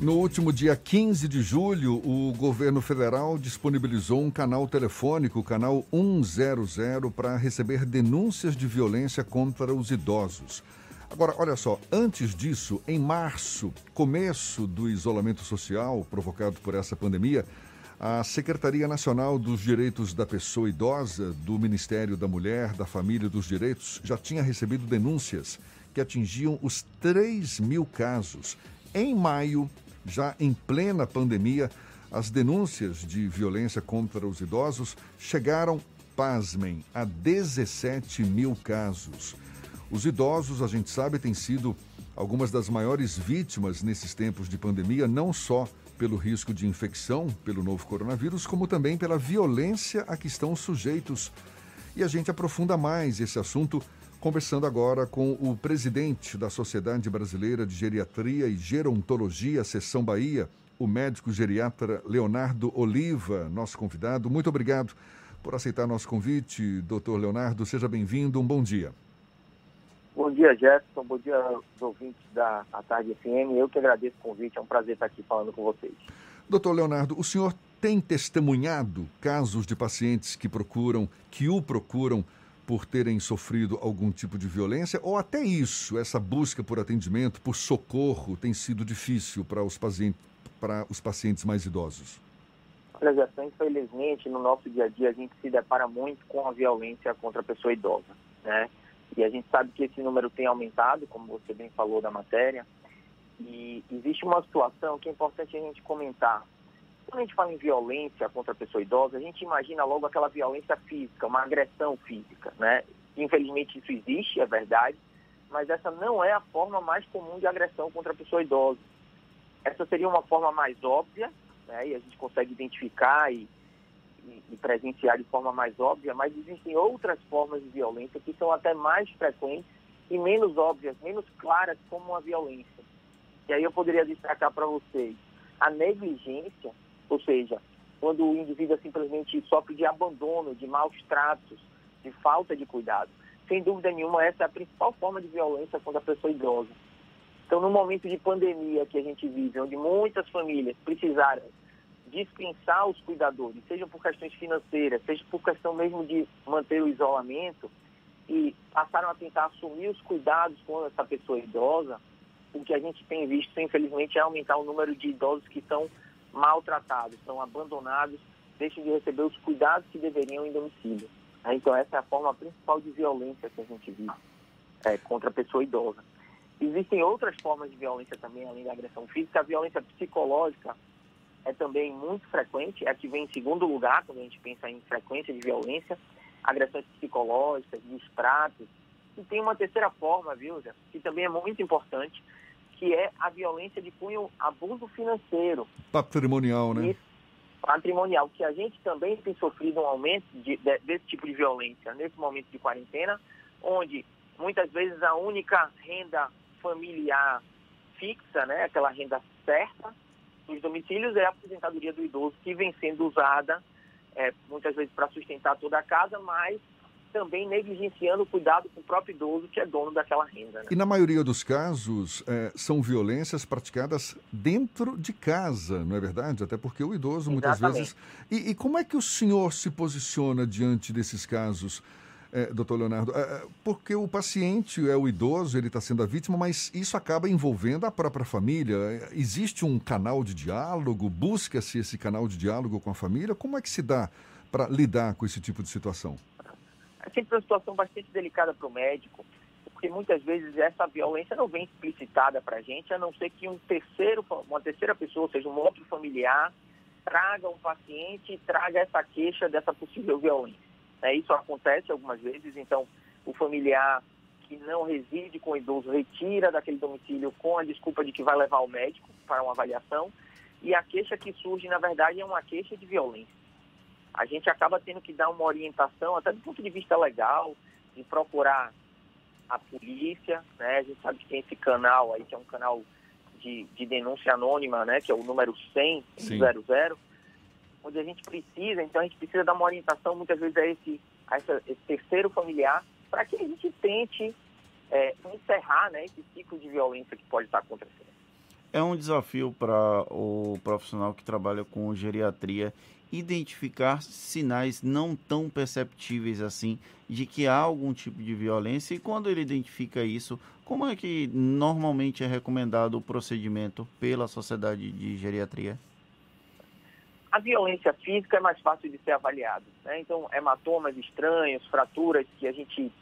No último dia 15 de julho, o governo federal disponibilizou um canal telefônico, o canal 100, para receber denúncias de violência contra os idosos. Agora, olha só, antes disso, em março, começo do isolamento social provocado por essa pandemia, a Secretaria Nacional dos Direitos da Pessoa Idosa, do Ministério da Mulher, da Família e dos Direitos, já tinha recebido denúncias que atingiam os 3 mil casos. Em maio, já em plena pandemia, as denúncias de violência contra os idosos chegaram, pasmem, a 17 mil casos. Os idosos, a gente sabe, têm sido algumas das maiores vítimas nesses tempos de pandemia, não só pelo risco de infecção pelo novo coronavírus, como também pela violência a que estão sujeitos. E a gente aprofunda mais esse assunto conversando agora com o presidente da Sociedade Brasileira de Geriatria e Gerontologia, Seção Bahia, o médico geriatra Leonardo Oliva, nosso convidado. Muito obrigado por aceitar nosso convite, doutor Leonardo. Seja bem-vindo, um bom dia. Bom dia, Jefferson. Bom dia aos ouvintes da A Tarde FM. Eu que agradeço o convite, é um prazer estar aqui falando com vocês. Doutor Leonardo, o senhor tem testemunhado casos de pacientes que procuram, que o procuram por terem sofrido algum tipo de violência, ou até isso, essa busca por atendimento, por socorro, tem sido difícil para os pacientes, os pacientes mais idosos? Olha, Gerson, infelizmente, no nosso dia a dia, a gente se depara muito com a violência contra a pessoa idosa, né? E a gente sabe que esse número tem aumentado, como você bem falou da matéria, e existe uma situação que é importante a gente comentar. Quando a gente fala em violência contra a pessoa idosa, a gente imagina logo aquela violência física, uma agressão física, né? Infelizmente isso existe, é verdade, mas essa não é a forma mais comum de agressão contra a pessoa idosa. Essa seria uma forma mais óbvia, né? E a gente consegue identificar e, e, e presenciar de forma mais óbvia, mas existem outras formas de violência que são até mais frequentes e menos óbvias, menos claras como a violência. E aí eu poderia destacar para vocês a negligência, ou seja, quando o indivíduo simplesmente sofre de abandono, de maus tratos, de falta de cuidado. Sem dúvida nenhuma, essa é a principal forma de violência contra a pessoa idosa. Então, no momento de pandemia que a gente vive, onde muitas famílias precisaram dispensar os cuidadores, seja por questões financeiras, seja por questão mesmo de manter o isolamento, e passaram a tentar assumir os cuidados com essa pessoa idosa, o que a gente tem visto, infelizmente, é aumentar o número de idosos que estão maltratados, são abandonados, deixam de receber os cuidados que deveriam em domicílio. Né? Então, essa é a forma principal de violência que a gente vive é, contra a pessoa idosa. Existem outras formas de violência também, além da agressão física. A violência psicológica é também muito frequente, é a que vem em segundo lugar quando a gente pensa em frequência de violência, agressões psicológicas, distratos. E tem uma terceira forma, viu, Zé, que também é muito importante, que é a violência de cunho abuso financeiro. Patrimonial, né? Isso, patrimonial, que a gente também tem sofrido um aumento de, de, desse tipo de violência nesse momento de quarentena, onde muitas vezes a única renda familiar fixa, né, aquela renda certa, dos domicílios é a aposentadoria do idoso, que vem sendo usada é, muitas vezes para sustentar toda a casa, mas também negligenciando o cuidado com o próprio idoso que é dono daquela renda. Né? E na maioria dos casos, é, são violências praticadas dentro de casa, não é verdade? Até porque o idoso muitas Exatamente. vezes. E, e como é que o senhor se posiciona diante desses casos? É, doutor Leonardo, É, é, porque o paciente é o idoso, ele está sendo a vítima, mas isso acaba envolvendo a própria família. É, Existe um canal de diálogo? Busca-se esse canal de diálogo com a família? Como é que se dá para lidar com esse tipo de situação? É sempre uma situação bastante delicada para o médico, porque muitas vezes essa violência não vem explicitada para a gente, a não ser que um terceiro, uma terceira pessoa, ou seja, um outro familiar, traga um paciente e traga essa queixa dessa possível violência. É, isso acontece algumas vezes, então o familiar que não reside com o idoso retira daquele domicílio com a desculpa de que vai levar o médico para uma avaliação e a queixa que surge, na verdade, é uma queixa de violência. A gente acaba tendo que dar uma orientação, até do ponto de vista legal, de procurar a polícia, né? A gente sabe que tem esse canal aí, que é um canal de, de denúncia anônima, né? Que é o número 100, Sim. 00, onde a gente precisa, então a gente precisa dar uma orientação muitas vezes a esse, a essa- esse terceiro familiar para que a gente tente é, encerrar né, esse ciclo de violência que pode estar acontecendo. É um desafio para o profissional que trabalha com geriatria identificar sinais não tão perceptíveis assim de que há algum tipo de violência e quando ele identifica isso, como é que normalmente é recomendado o procedimento pela sociedade de geriatria? A violência física é mais fácil de ser avaliada. Né? Então, hematomas estranhos, fraturas que a gente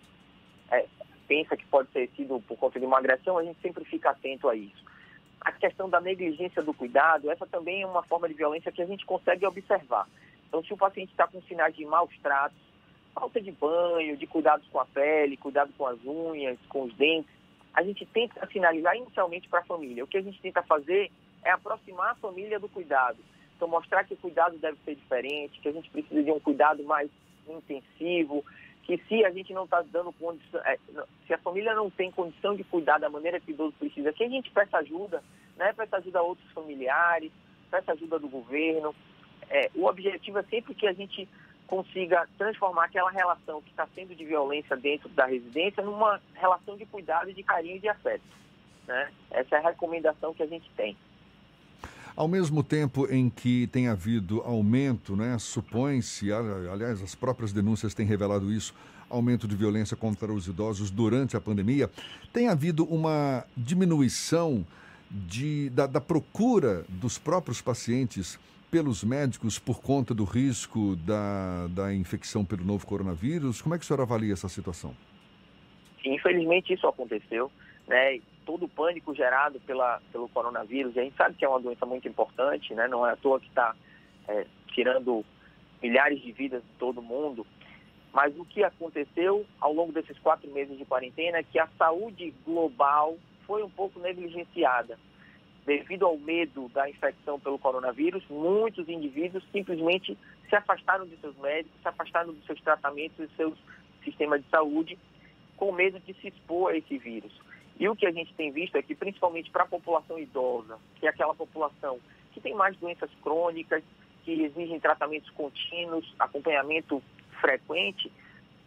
é, pensa que pode ter sido por conta de uma agressão, a gente sempre fica atento a isso. A questão da negligência do cuidado, essa também é uma forma de violência que a gente consegue observar. Então, se o paciente está com sinais de maus tratos, falta de banho, de cuidados com a pele, cuidado com as unhas, com os dentes, a gente tenta sinalizar inicialmente para a família. O que a gente tenta fazer é aproximar a família do cuidado. Então, mostrar que o cuidado deve ser diferente, que a gente precisa de um cuidado mais intensivo, que se a gente não está dando condição, é, se a família não tem condição de cuidar da maneira que o idoso precisa, que a gente peça ajuda, né? Peça ajuda a outros familiares, peça ajuda do governo. É, o objetivo é sempre que a gente consiga transformar aquela relação que está sendo de violência dentro da residência numa relação de cuidado, de carinho e de afeto. Né? Essa é a recomendação que a gente tem. Ao mesmo tempo em que tem havido aumento, né, supõe-se, ali- aliás, as próprias denúncias têm revelado isso, aumento de violência contra os idosos durante a pandemia, tem havido uma diminuição de, da, da procura dos próprios pacientes pelos médicos por conta do risco da, da infecção pelo novo coronavírus. Como é que o senhor avalia essa situação? Infelizmente isso aconteceu, né? Todo o pânico gerado pela, pelo coronavírus, e a gente sabe que é uma doença muito importante, né? Não é à toa que está tirando milhares de vidas de todo mundo. Mas o que aconteceu ao longo desses quatro meses de quarentena é que a saúde global foi um pouco negligenciada. Devido ao medo da infecção pelo coronavírus, muitos indivíduos simplesmente se afastaram de seus médicos, se afastaram dos seus tratamentos e seus sistemas de saúde com medo de se expor a esse vírus. E o que a gente tem visto é que, principalmente para a população idosa, que é aquela população que tem mais doenças crônicas, que exigem tratamentos contínuos, acompanhamento frequente,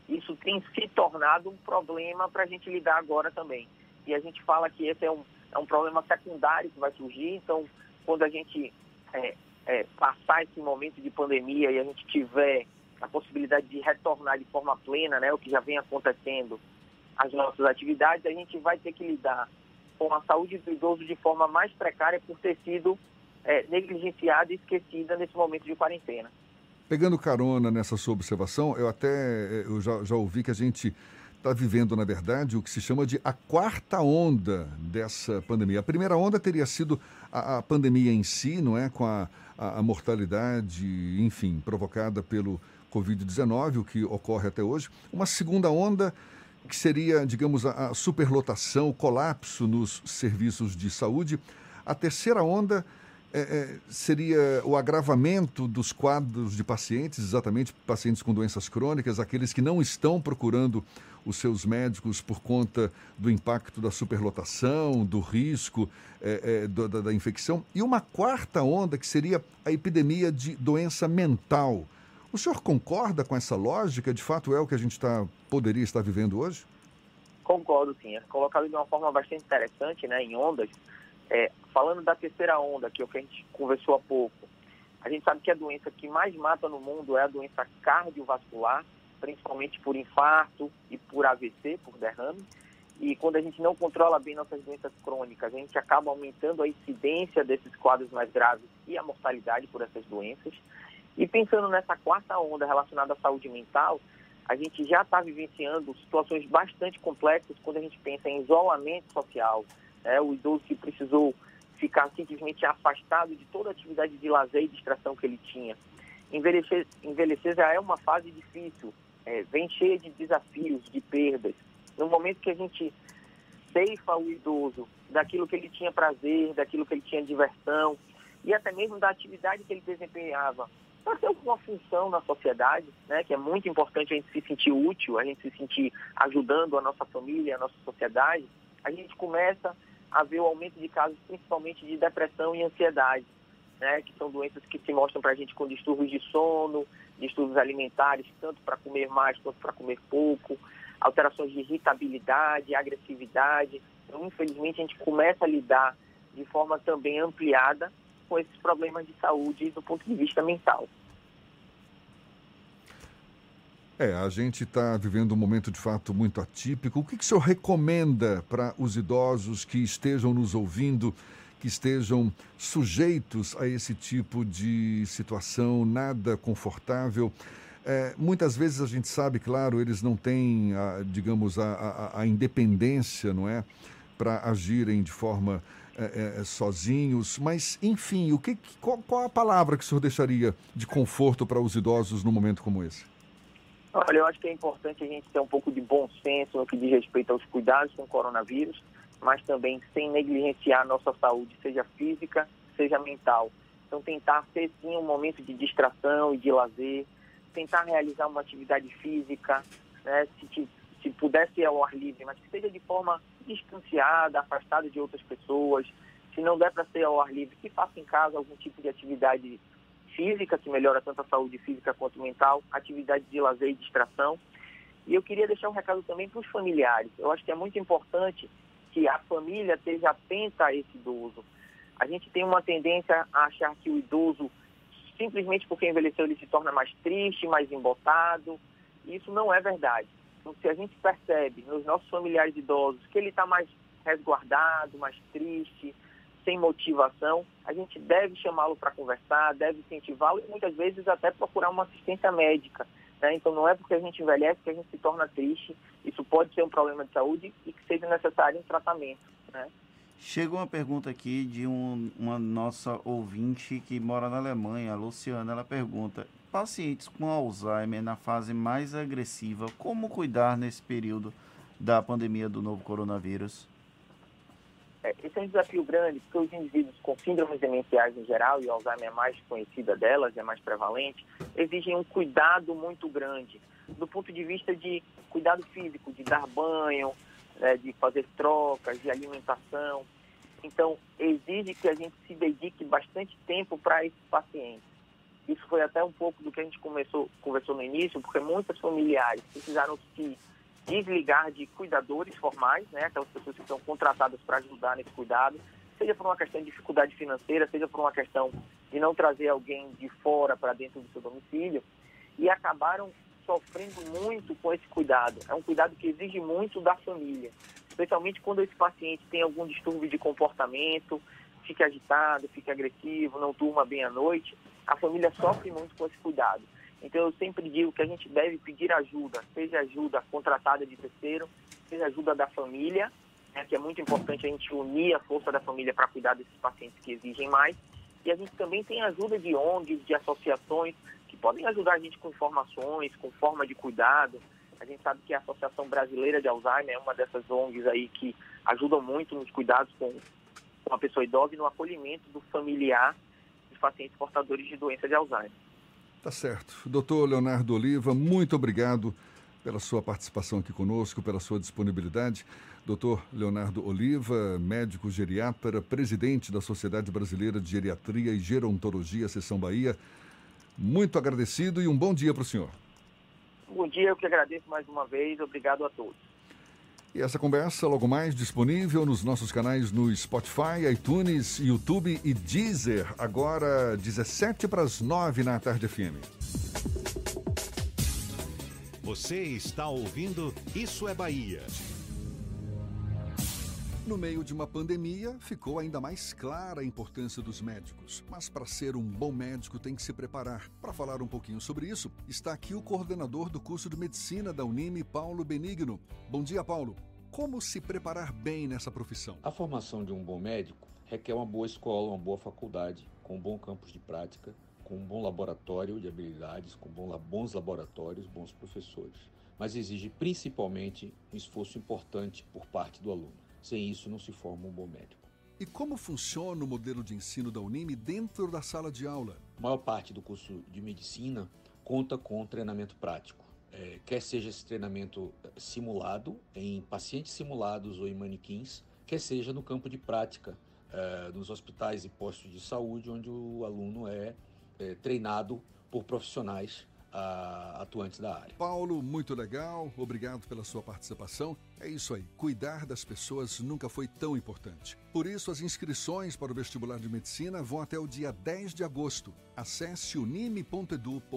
isso tem se tornado um problema para a gente lidar agora também. E a gente fala que esse é um, é um problema secundário que vai surgir, então, quando a gente é, é, passar esse momento de pandemia e a gente tiver a possibilidade de retornar de forma plena, né, o que já vem acontecendo, as nossas atividades, a gente vai ter que lidar com a saúde do idoso de forma mais precária por ter sido é, negligenciada e esquecida nesse momento de quarentena. Pegando carona nessa sua observação, eu até eh, eu já, já ouvi que a gente está vivendo, na verdade, o que se chama de a quarta onda dessa pandemia. A primeira onda teria sido a, a pandemia em si, não é? Com a, a, a mortalidade, enfim, provocada pelo Covid-19, o que ocorre até hoje. Uma segunda onda que seria, digamos, a, superlotação, o colapso nos serviços de saúde. A terceira onda é, é, seria o agravamento dos quadros de pacientes, exatamente pacientes com doenças crônicas, aqueles que não estão procurando os seus médicos por conta do impacto da superlotação, do risco é, é, da, da infecção. E uma quarta onda, que seria a epidemia de doença mental. O senhor concorda com essa lógica? De fato, é o que a gente tá, poderia estar vivendo hoje? Concordo, sim. É colocado de uma forma bastante interessante, né, em ondas. É, falando da terceira onda, que é o que a gente conversou há pouco, a gente sabe que a doença que mais mata no mundo é a doença cardiovascular, principalmente por infarto e por AVC, por derrame. E quando a gente não controla bem nossas doenças crônicas, a gente acaba aumentando a incidência desses quadros mais graves e a mortalidade por essas doenças. E pensando nessa quarta onda relacionada à saúde mental, a gente já está vivenciando situações bastante complexas quando a gente pensa em isolamento social, né? o idoso que precisou ficar simplesmente afastado de toda a atividade de lazer e distração que ele tinha. Envelhecer, envelhecer já é uma fase difícil, é, vem cheia de desafios, de perdas. No momento que a gente ceifa o idoso daquilo que ele tinha prazer, daquilo que ele tinha diversão e até mesmo da atividade que ele desempenhava para ter alguma função na sociedade, né, que é muito importante a gente se sentir útil, a gente se sentir ajudando a nossa família, a nossa sociedade, a gente começa a ver o aumento de casos, principalmente de depressão e ansiedade, né, que são doenças que se mostram para a gente com distúrbios de sono, distúrbios alimentares, tanto para comer mais quanto para comer pouco, alterações de irritabilidade, agressividade. Então, infelizmente, a gente começa a lidar de forma também ampliada com esses problemas de saúde do ponto de vista mental. É, a gente está vivendo um momento de fato muito atípico. O que, que o senhor recomenda para os idosos que estejam nos ouvindo, que estejam sujeitos a esse tipo de situação nada confortável? É, muitas vezes a gente sabe, claro, eles não têm, a, digamos, a, a, a independência, não é? Para agirem de forma é, é, sozinhos, mas enfim, o que, qual, qual, a palavra que o senhor deixaria de conforto para os idosos num momento como esse? Olha, eu acho que é importante a gente ter um pouco de bom senso no que diz respeito aos cuidados com o coronavírus, mas também sem negligenciar a nossa saúde, seja física, seja mental. Então, tentar ter sim um momento de distração e de lazer, tentar realizar uma atividade física, né, se, se puder ser ao ar livre, mas que seja de forma distanciada, afastada de outras pessoas. Se não der para ser ao ar livre, que faça em casa algum tipo de atividade física, que melhora tanto a saúde física quanto mental, atividade de lazer e distração. E eu queria deixar um recado também para os familiares. Eu acho que é muito importante que a família esteja atenta a esse idoso. A gente tem uma tendência a achar que o idoso, simplesmente porque envelheceu, ele se torna mais triste, mais embotado. Isso não é verdade. Se a gente percebe nos nossos familiares idosos que ele está mais resguardado, mais triste, sem motivação, a gente deve chamá-lo para conversar, deve incentivá-lo e muitas vezes até procurar uma assistência médica. Né? Então não é porque a gente envelhece que a gente se torna triste, isso pode ser um problema de saúde e que seja necessário um tratamento. Né? Chega uma pergunta aqui de um, uma nossa ouvinte que mora na Alemanha, a Luciana, ela pergunta, pacientes com Alzheimer na fase mais agressiva, como cuidar nesse período da pandemia do novo coronavírus? É, esse é um desafio grande, porque os indivíduos com síndromes demenciais em geral, e Alzheimer é mais conhecida delas, é mais prevalente, exigem um cuidado muito grande, do ponto de vista de cuidado físico, de dar banho, né, de fazer trocas, de alimentação. Então, exige que a gente se dedique bastante tempo para esses pacientes. Isso foi até um pouco do que a gente começou, conversou no início, porque muitas familiares precisaram se desligar de cuidadores formais, né, aquelas pessoas que são contratadas para ajudar nesse cuidado, seja por uma questão de dificuldade financeira, seja por uma questão de não trazer alguém de fora para dentro do seu domicílio, e acabaram sofrendo muito com esse cuidado. É um cuidado que exige muito da família, especialmente quando esse paciente tem algum distúrbio de comportamento, fica agitado, fica agressivo, não durma bem à noite, a família sofre muito com esse cuidado. Então eu sempre digo que a gente deve pedir ajuda, seja ajuda contratada de terceiro, seja ajuda da família, né, que é muito importante a gente unir a força da família para cuidar desses pacientes que exigem mais. E a gente também tem ajuda de ONGs, de associações, que podem ajudar a gente com informações, com forma de cuidado. A gente sabe que a Associação Brasileira de Alzheimer é uma dessas ONGs aí que ajudam muito nos cuidados com, com a pessoa idosa e no acolhimento do familiar pacientes portadores de doença de Alzheimer. Tá certo. Doutor Leonardo Oliva, muito obrigado pela sua participação aqui conosco, pela sua disponibilidade. Doutor Leonardo Oliva, médico geriatra, presidente da Sociedade Brasileira de Geriatria e Gerontologia, Seção Bahia. Muito agradecido e um bom dia para o senhor. Bom dia, eu que agradeço mais uma vez. Obrigado a todos. E essa conversa logo mais disponível nos nossos canais no Spotify, iTunes, YouTube e Deezer, agora 17 para as 9 na tarde FM. Você está ouvindo Isso é Bahia. No meio de uma pandemia, ficou ainda mais clara a importância dos médicos. Mas para ser um bom médico tem que se preparar. Para falar um pouquinho sobre isso, está aqui o coordenador do curso de medicina da Unime, Paulo Benigno. Bom dia, Paulo. Como se preparar bem nessa profissão? A formação de um bom médico requer uma boa escola, uma boa faculdade, com um bom campus de prática, com um bom laboratório de habilidades, com bons laboratórios, bons professores. Mas exige principalmente um esforço importante por parte do aluno. Sem isso, não se forma um bom médico. E como funciona o modelo de ensino da Unime dentro da sala de aula? A maior parte do curso de medicina conta com treinamento prático. É, quer seja esse treinamento é, simulado, em pacientes simulados ou em manequins, quer seja no campo de prática, é, nos hospitais e postos de saúde, onde o aluno é, é treinado por profissionais a, atuantes da área. Paulo, muito legal, obrigado pela sua participação. É isso aí, cuidar das pessoas nunca foi tão importante. Por isso, as inscrições para o vestibular de medicina vão até o dia 10 de agosto. Acesse unime.edu.br.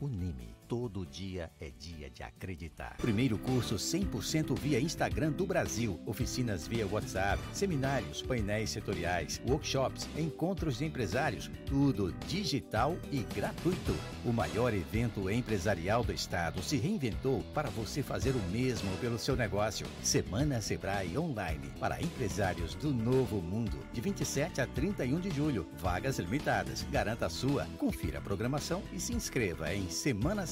Unime Todo dia é dia de acreditar. Primeiro curso 100% via Instagram do Brasil. Oficinas via WhatsApp, seminários, painéis setoriais, workshops, encontros de empresários, tudo digital e gratuito. O maior evento empresarial do estado se reinventou para você fazer o mesmo pelo seu negócio. Semana Sebrae Online para empresários do novo mundo, de 27 a 31 de julho. Vagas limitadas. Garanta a sua. Confira a programação e se inscreva em Semana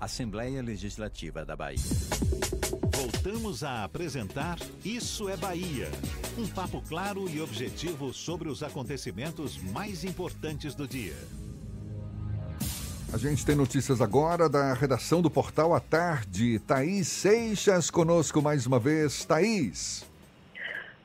Assembleia Legislativa da Bahia. Voltamos a apresentar Isso é Bahia. Um papo claro e objetivo sobre os acontecimentos mais importantes do dia. A gente tem notícias agora da redação do Portal à Tarde. Thaís Seixas conosco mais uma vez. Thaís.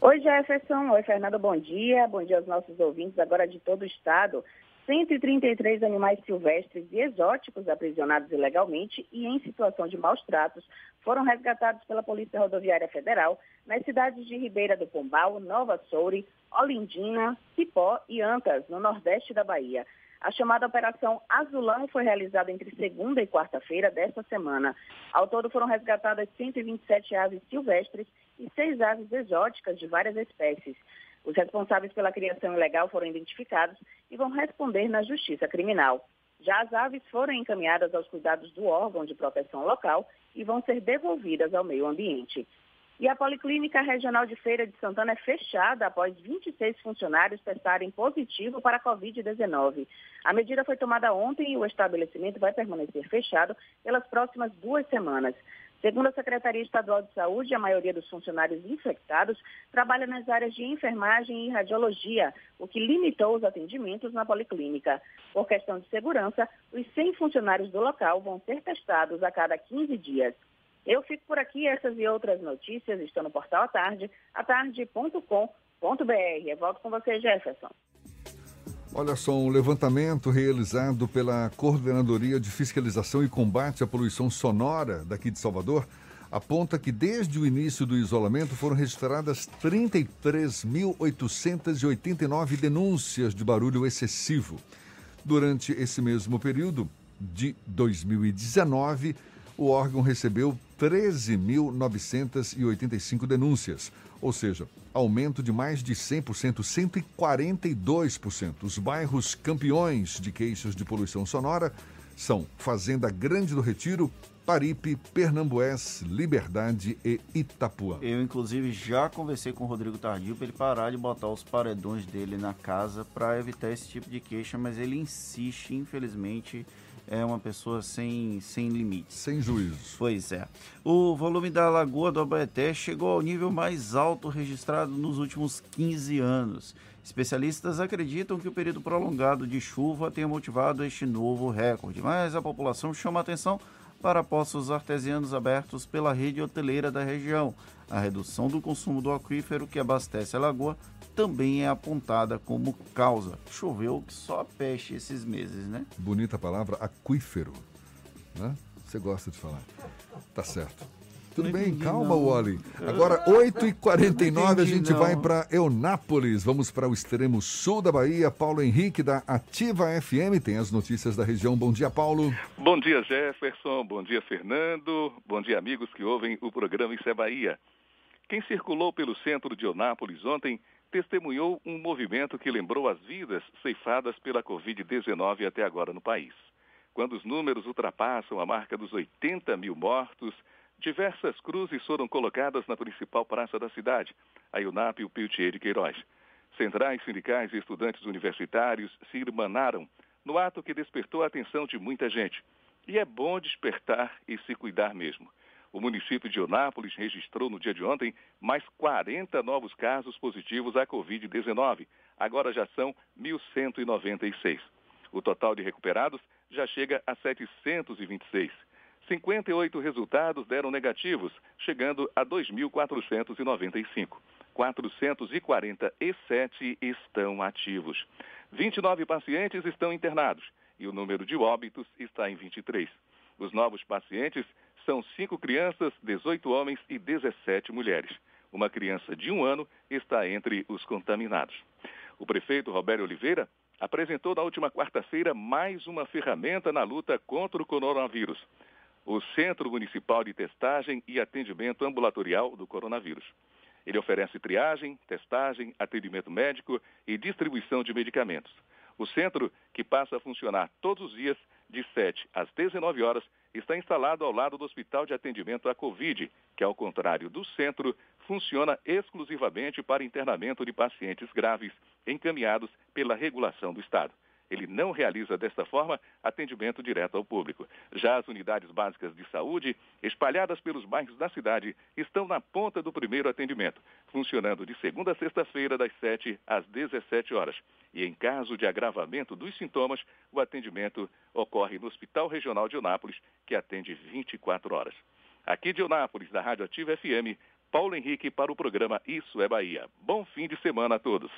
Oi, Jefferson. Oi, Fernando. Bom dia. Bom dia aos nossos ouvintes agora de todo o estado. 133 animais silvestres e exóticos aprisionados ilegalmente e em situação de maus tratos foram resgatados pela Polícia Rodoviária Federal nas cidades de Ribeira do Pombal, Nova Soure, Olindina, Cipó e Antas, no nordeste da Bahia. A chamada Operação Azulão foi realizada entre segunda e quarta-feira desta semana. Ao todo foram resgatadas 127 aves silvestres e seis aves exóticas de várias espécies. Os responsáveis pela criação ilegal foram identificados e vão responder na Justiça Criminal. Já as aves foram encaminhadas aos cuidados do órgão de proteção local e vão ser devolvidas ao meio ambiente. E a Policlínica Regional de Feira de Santana é fechada após 26 funcionários testarem positivo para a Covid-19. A medida foi tomada ontem e o estabelecimento vai permanecer fechado pelas próximas duas semanas. Segundo a Secretaria Estadual de Saúde, a maioria dos funcionários infectados trabalha nas áreas de enfermagem e radiologia, o que limitou os atendimentos na policlínica. Por questão de segurança, os 100 funcionários do local vão ser testados a cada 15 dias. Eu fico por aqui, essas e outras notícias estão no portal à tarde, atarde.com.br. Eu volto com você, Jefferson. Olha só, um levantamento realizado pela Coordenadoria de Fiscalização e Combate à Poluição Sonora daqui de Salvador aponta que desde o início do isolamento foram registradas 33.889 denúncias de barulho excessivo. Durante esse mesmo período de 2019, o órgão recebeu 13.985 denúncias, ou seja, aumento de mais de 100%, 142%. Os bairros campeões de queixas de poluição sonora são Fazenda Grande do Retiro, Paripe, Pernambués, Liberdade e Itapuã. Eu, inclusive, já conversei com o Rodrigo Tardio para ele parar de botar os paredões dele na casa para evitar esse tipo de queixa, mas ele insiste, infelizmente, é uma pessoa sem, sem limites. Sem juízos. Pois é. O volume da Lagoa do Abaeté chegou ao nível mais alto registrado nos últimos 15 anos. Especialistas acreditam que o período prolongado de chuva tenha motivado este novo recorde, mas a população chama atenção para poços artesianos abertos pela rede hoteleira da região. A redução do consumo do aquífero que abastece a lagoa também é apontada como causa. Choveu que só peixe esses meses, né? Bonita palavra, aquífero. Né? Você gosta de falar. Tá certo. Tudo não bem, calma, não. Wally. Agora, 8h49, a gente não. vai para Eunápolis. Vamos para o extremo sul da Bahia. Paulo Henrique, da Ativa FM, tem as notícias da região. Bom dia, Paulo. Bom dia, Jefferson. Bom dia, Fernando. Bom dia, amigos que ouvem o programa Isso é Bahia. Quem circulou pelo centro de Eunápolis ontem testemunhou um movimento que lembrou as vidas ceifadas pela Covid-19 até agora no país. Quando os números ultrapassam a marca dos 80 mil mortos, Diversas cruzes foram colocadas na principal praça da cidade, a UNAP e o Piltier de Queiroz. Centrais sindicais e estudantes universitários se irmanaram no ato que despertou a atenção de muita gente. E é bom despertar e se cuidar mesmo. O município de Onápolis registrou no dia de ontem mais 40 novos casos positivos à Covid-19. Agora já são 1.196. O total de recuperados já chega a 726. 58 resultados deram negativos, chegando a 2.495. 447 estão ativos. 29 pacientes estão internados e o número de óbitos está em 23. Os novos pacientes são cinco crianças, 18 homens e 17 mulheres. Uma criança de um ano está entre os contaminados. O prefeito Roberto Oliveira apresentou na última quarta-feira mais uma ferramenta na luta contra o coronavírus o Centro Municipal de Testagem e Atendimento Ambulatorial do Coronavírus. Ele oferece triagem, testagem, atendimento médico e distribuição de medicamentos. O centro, que passa a funcionar todos os dias, de 7 às 19 horas, está instalado ao lado do Hospital de Atendimento à Covid, que, ao contrário do centro, funciona exclusivamente para internamento de pacientes graves encaminhados pela regulação do Estado. Ele não realiza desta forma atendimento direto ao público. Já as unidades básicas de saúde, espalhadas pelos bairros da cidade, estão na ponta do primeiro atendimento, funcionando de segunda a sexta-feira, das 7 às 17 horas. E em caso de agravamento dos sintomas, o atendimento ocorre no Hospital Regional de Onápolis, que atende 24 horas. Aqui de Onápolis, da Rádio Ativa FM, Paulo Henrique para o programa Isso é Bahia. Bom fim de semana a todos.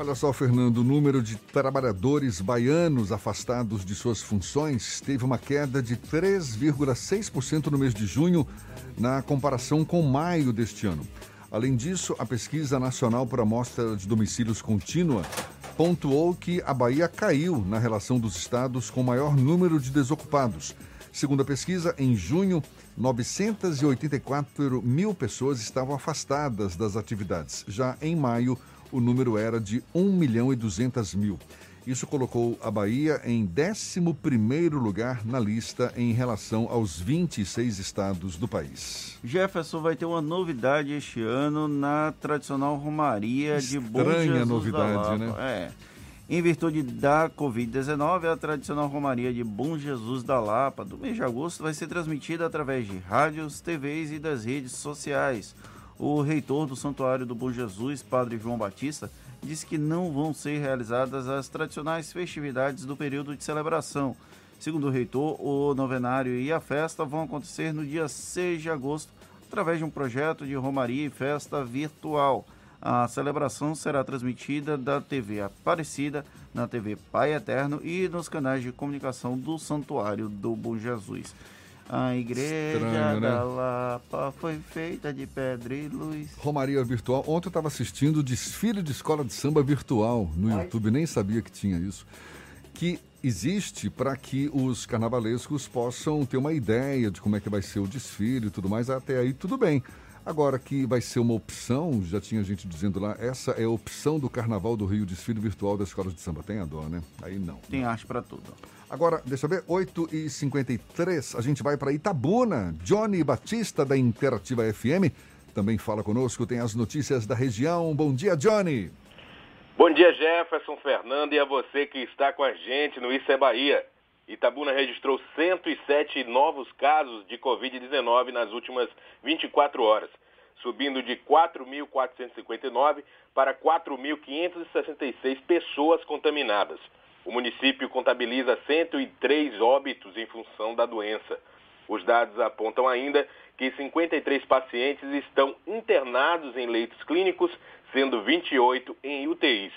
Olha só, Fernando, o número de trabalhadores baianos afastados de suas funções teve uma queda de 3,6% no mês de junho, na comparação com maio deste ano. Além disso, a Pesquisa Nacional por Amostra de Domicílios Contínua pontuou que a Bahia caiu na relação dos estados com maior número de desocupados. Segundo a pesquisa, em junho, 984 mil pessoas estavam afastadas das atividades. Já em maio, o número era de 1 milhão e 200 mil. Isso colocou a Bahia em 11 lugar na lista em relação aos 26 estados do país. Jefferson vai ter uma novidade este ano na tradicional Romaria Estranha de Bom Jesus novidade, né? É. Em virtude da Covid-19, a tradicional Romaria de Bom Jesus da Lapa do mês de agosto vai ser transmitida através de rádios, TVs e das redes sociais. O reitor do Santuário do Bom Jesus, Padre João Batista, disse que não vão ser realizadas as tradicionais festividades do período de celebração. Segundo o reitor, o novenário e a festa vão acontecer no dia 6 de agosto, através de um projeto de romaria e festa virtual. A celebração será transmitida da TV Aparecida, na TV Pai Eterno e nos canais de comunicação do Santuário do Bom Jesus. A igreja Estranho, né? da Lapa foi feita de pedra e luz. Romaria virtual. Ontem eu estava assistindo o desfile de escola de samba virtual no Ai. YouTube, nem sabia que tinha isso. Que existe para que os carnavalescos possam ter uma ideia de como é que vai ser o desfile e tudo mais. Até aí, tudo bem. Agora que vai ser uma opção, já tinha gente dizendo lá, essa é a opção do Carnaval do Rio, desfile virtual da Escola de Samba. Tem a dó, né? Aí não. Tem arte para tudo. Agora, deixa eu ver, 8h53, a gente vai para Itabuna. Johnny Batista, da Interativa FM, também fala conosco, tem as notícias da região. Bom dia, Johnny. Bom dia, Jefferson Fernando, e a você que está com a gente no Isso é Bahia. Itabuna registrou 107 novos casos de Covid-19 nas últimas 24 horas, subindo de 4.459 para 4.566 pessoas contaminadas. O município contabiliza 103 óbitos em função da doença. Os dados apontam ainda que 53 pacientes estão internados em leitos clínicos, sendo 28 em UTIs.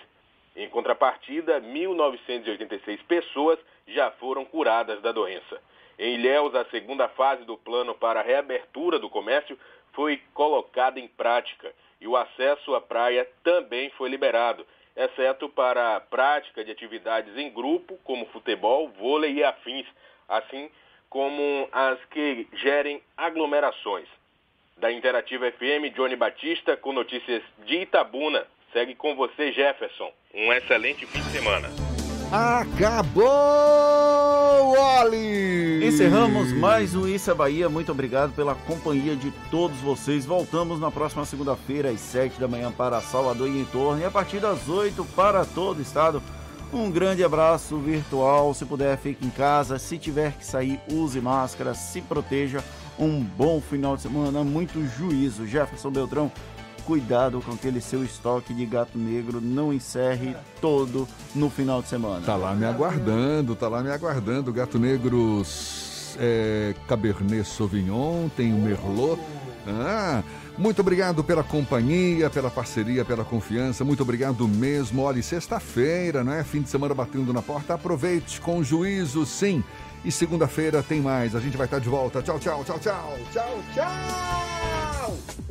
Em contrapartida, 1.986 pessoas já foram curadas da doença. Em Ilhéus, a segunda fase do plano para a reabertura do comércio foi colocada em prática e o acesso à praia também foi liberado, exceto para a prática de atividades em grupo, como futebol, vôlei e afins, assim como as que gerem aglomerações. Da Interativa FM, Johnny Batista, com notícias de Itabuna. Segue com você, Jefferson. Um excelente fim de semana. Acabou, Oli! Encerramos mais Isso é Bahia. Muito obrigado pela companhia de todos vocês. Voltamos na próxima segunda-feira, às 7 da manhã, para Salvador e em torno, e a partir das 8 para todo o estado. Um grande abraço virtual. Se puder, fique em casa. Se tiver que sair, use máscara, se proteja. Um bom final de semana, muito juízo. Jefferson Beltrão, cuidado com aquele seu estoque de gato negro, não encerre todo no final de semana. Tá lá me aguardando, tá lá me aguardando. Gato negro é, Cabernet Sauvignon, tem o Merlot. Ah, muito obrigado pela companhia, pela parceria, pela confiança. Muito obrigado mesmo. Olha, sexta-feira, não é? Fim de semana batendo na porta. Aproveite com juízo, sim. E segunda-feira tem mais. A gente vai estar de volta. Tchau, tchau, tchau, tchau. Tchau, tchau.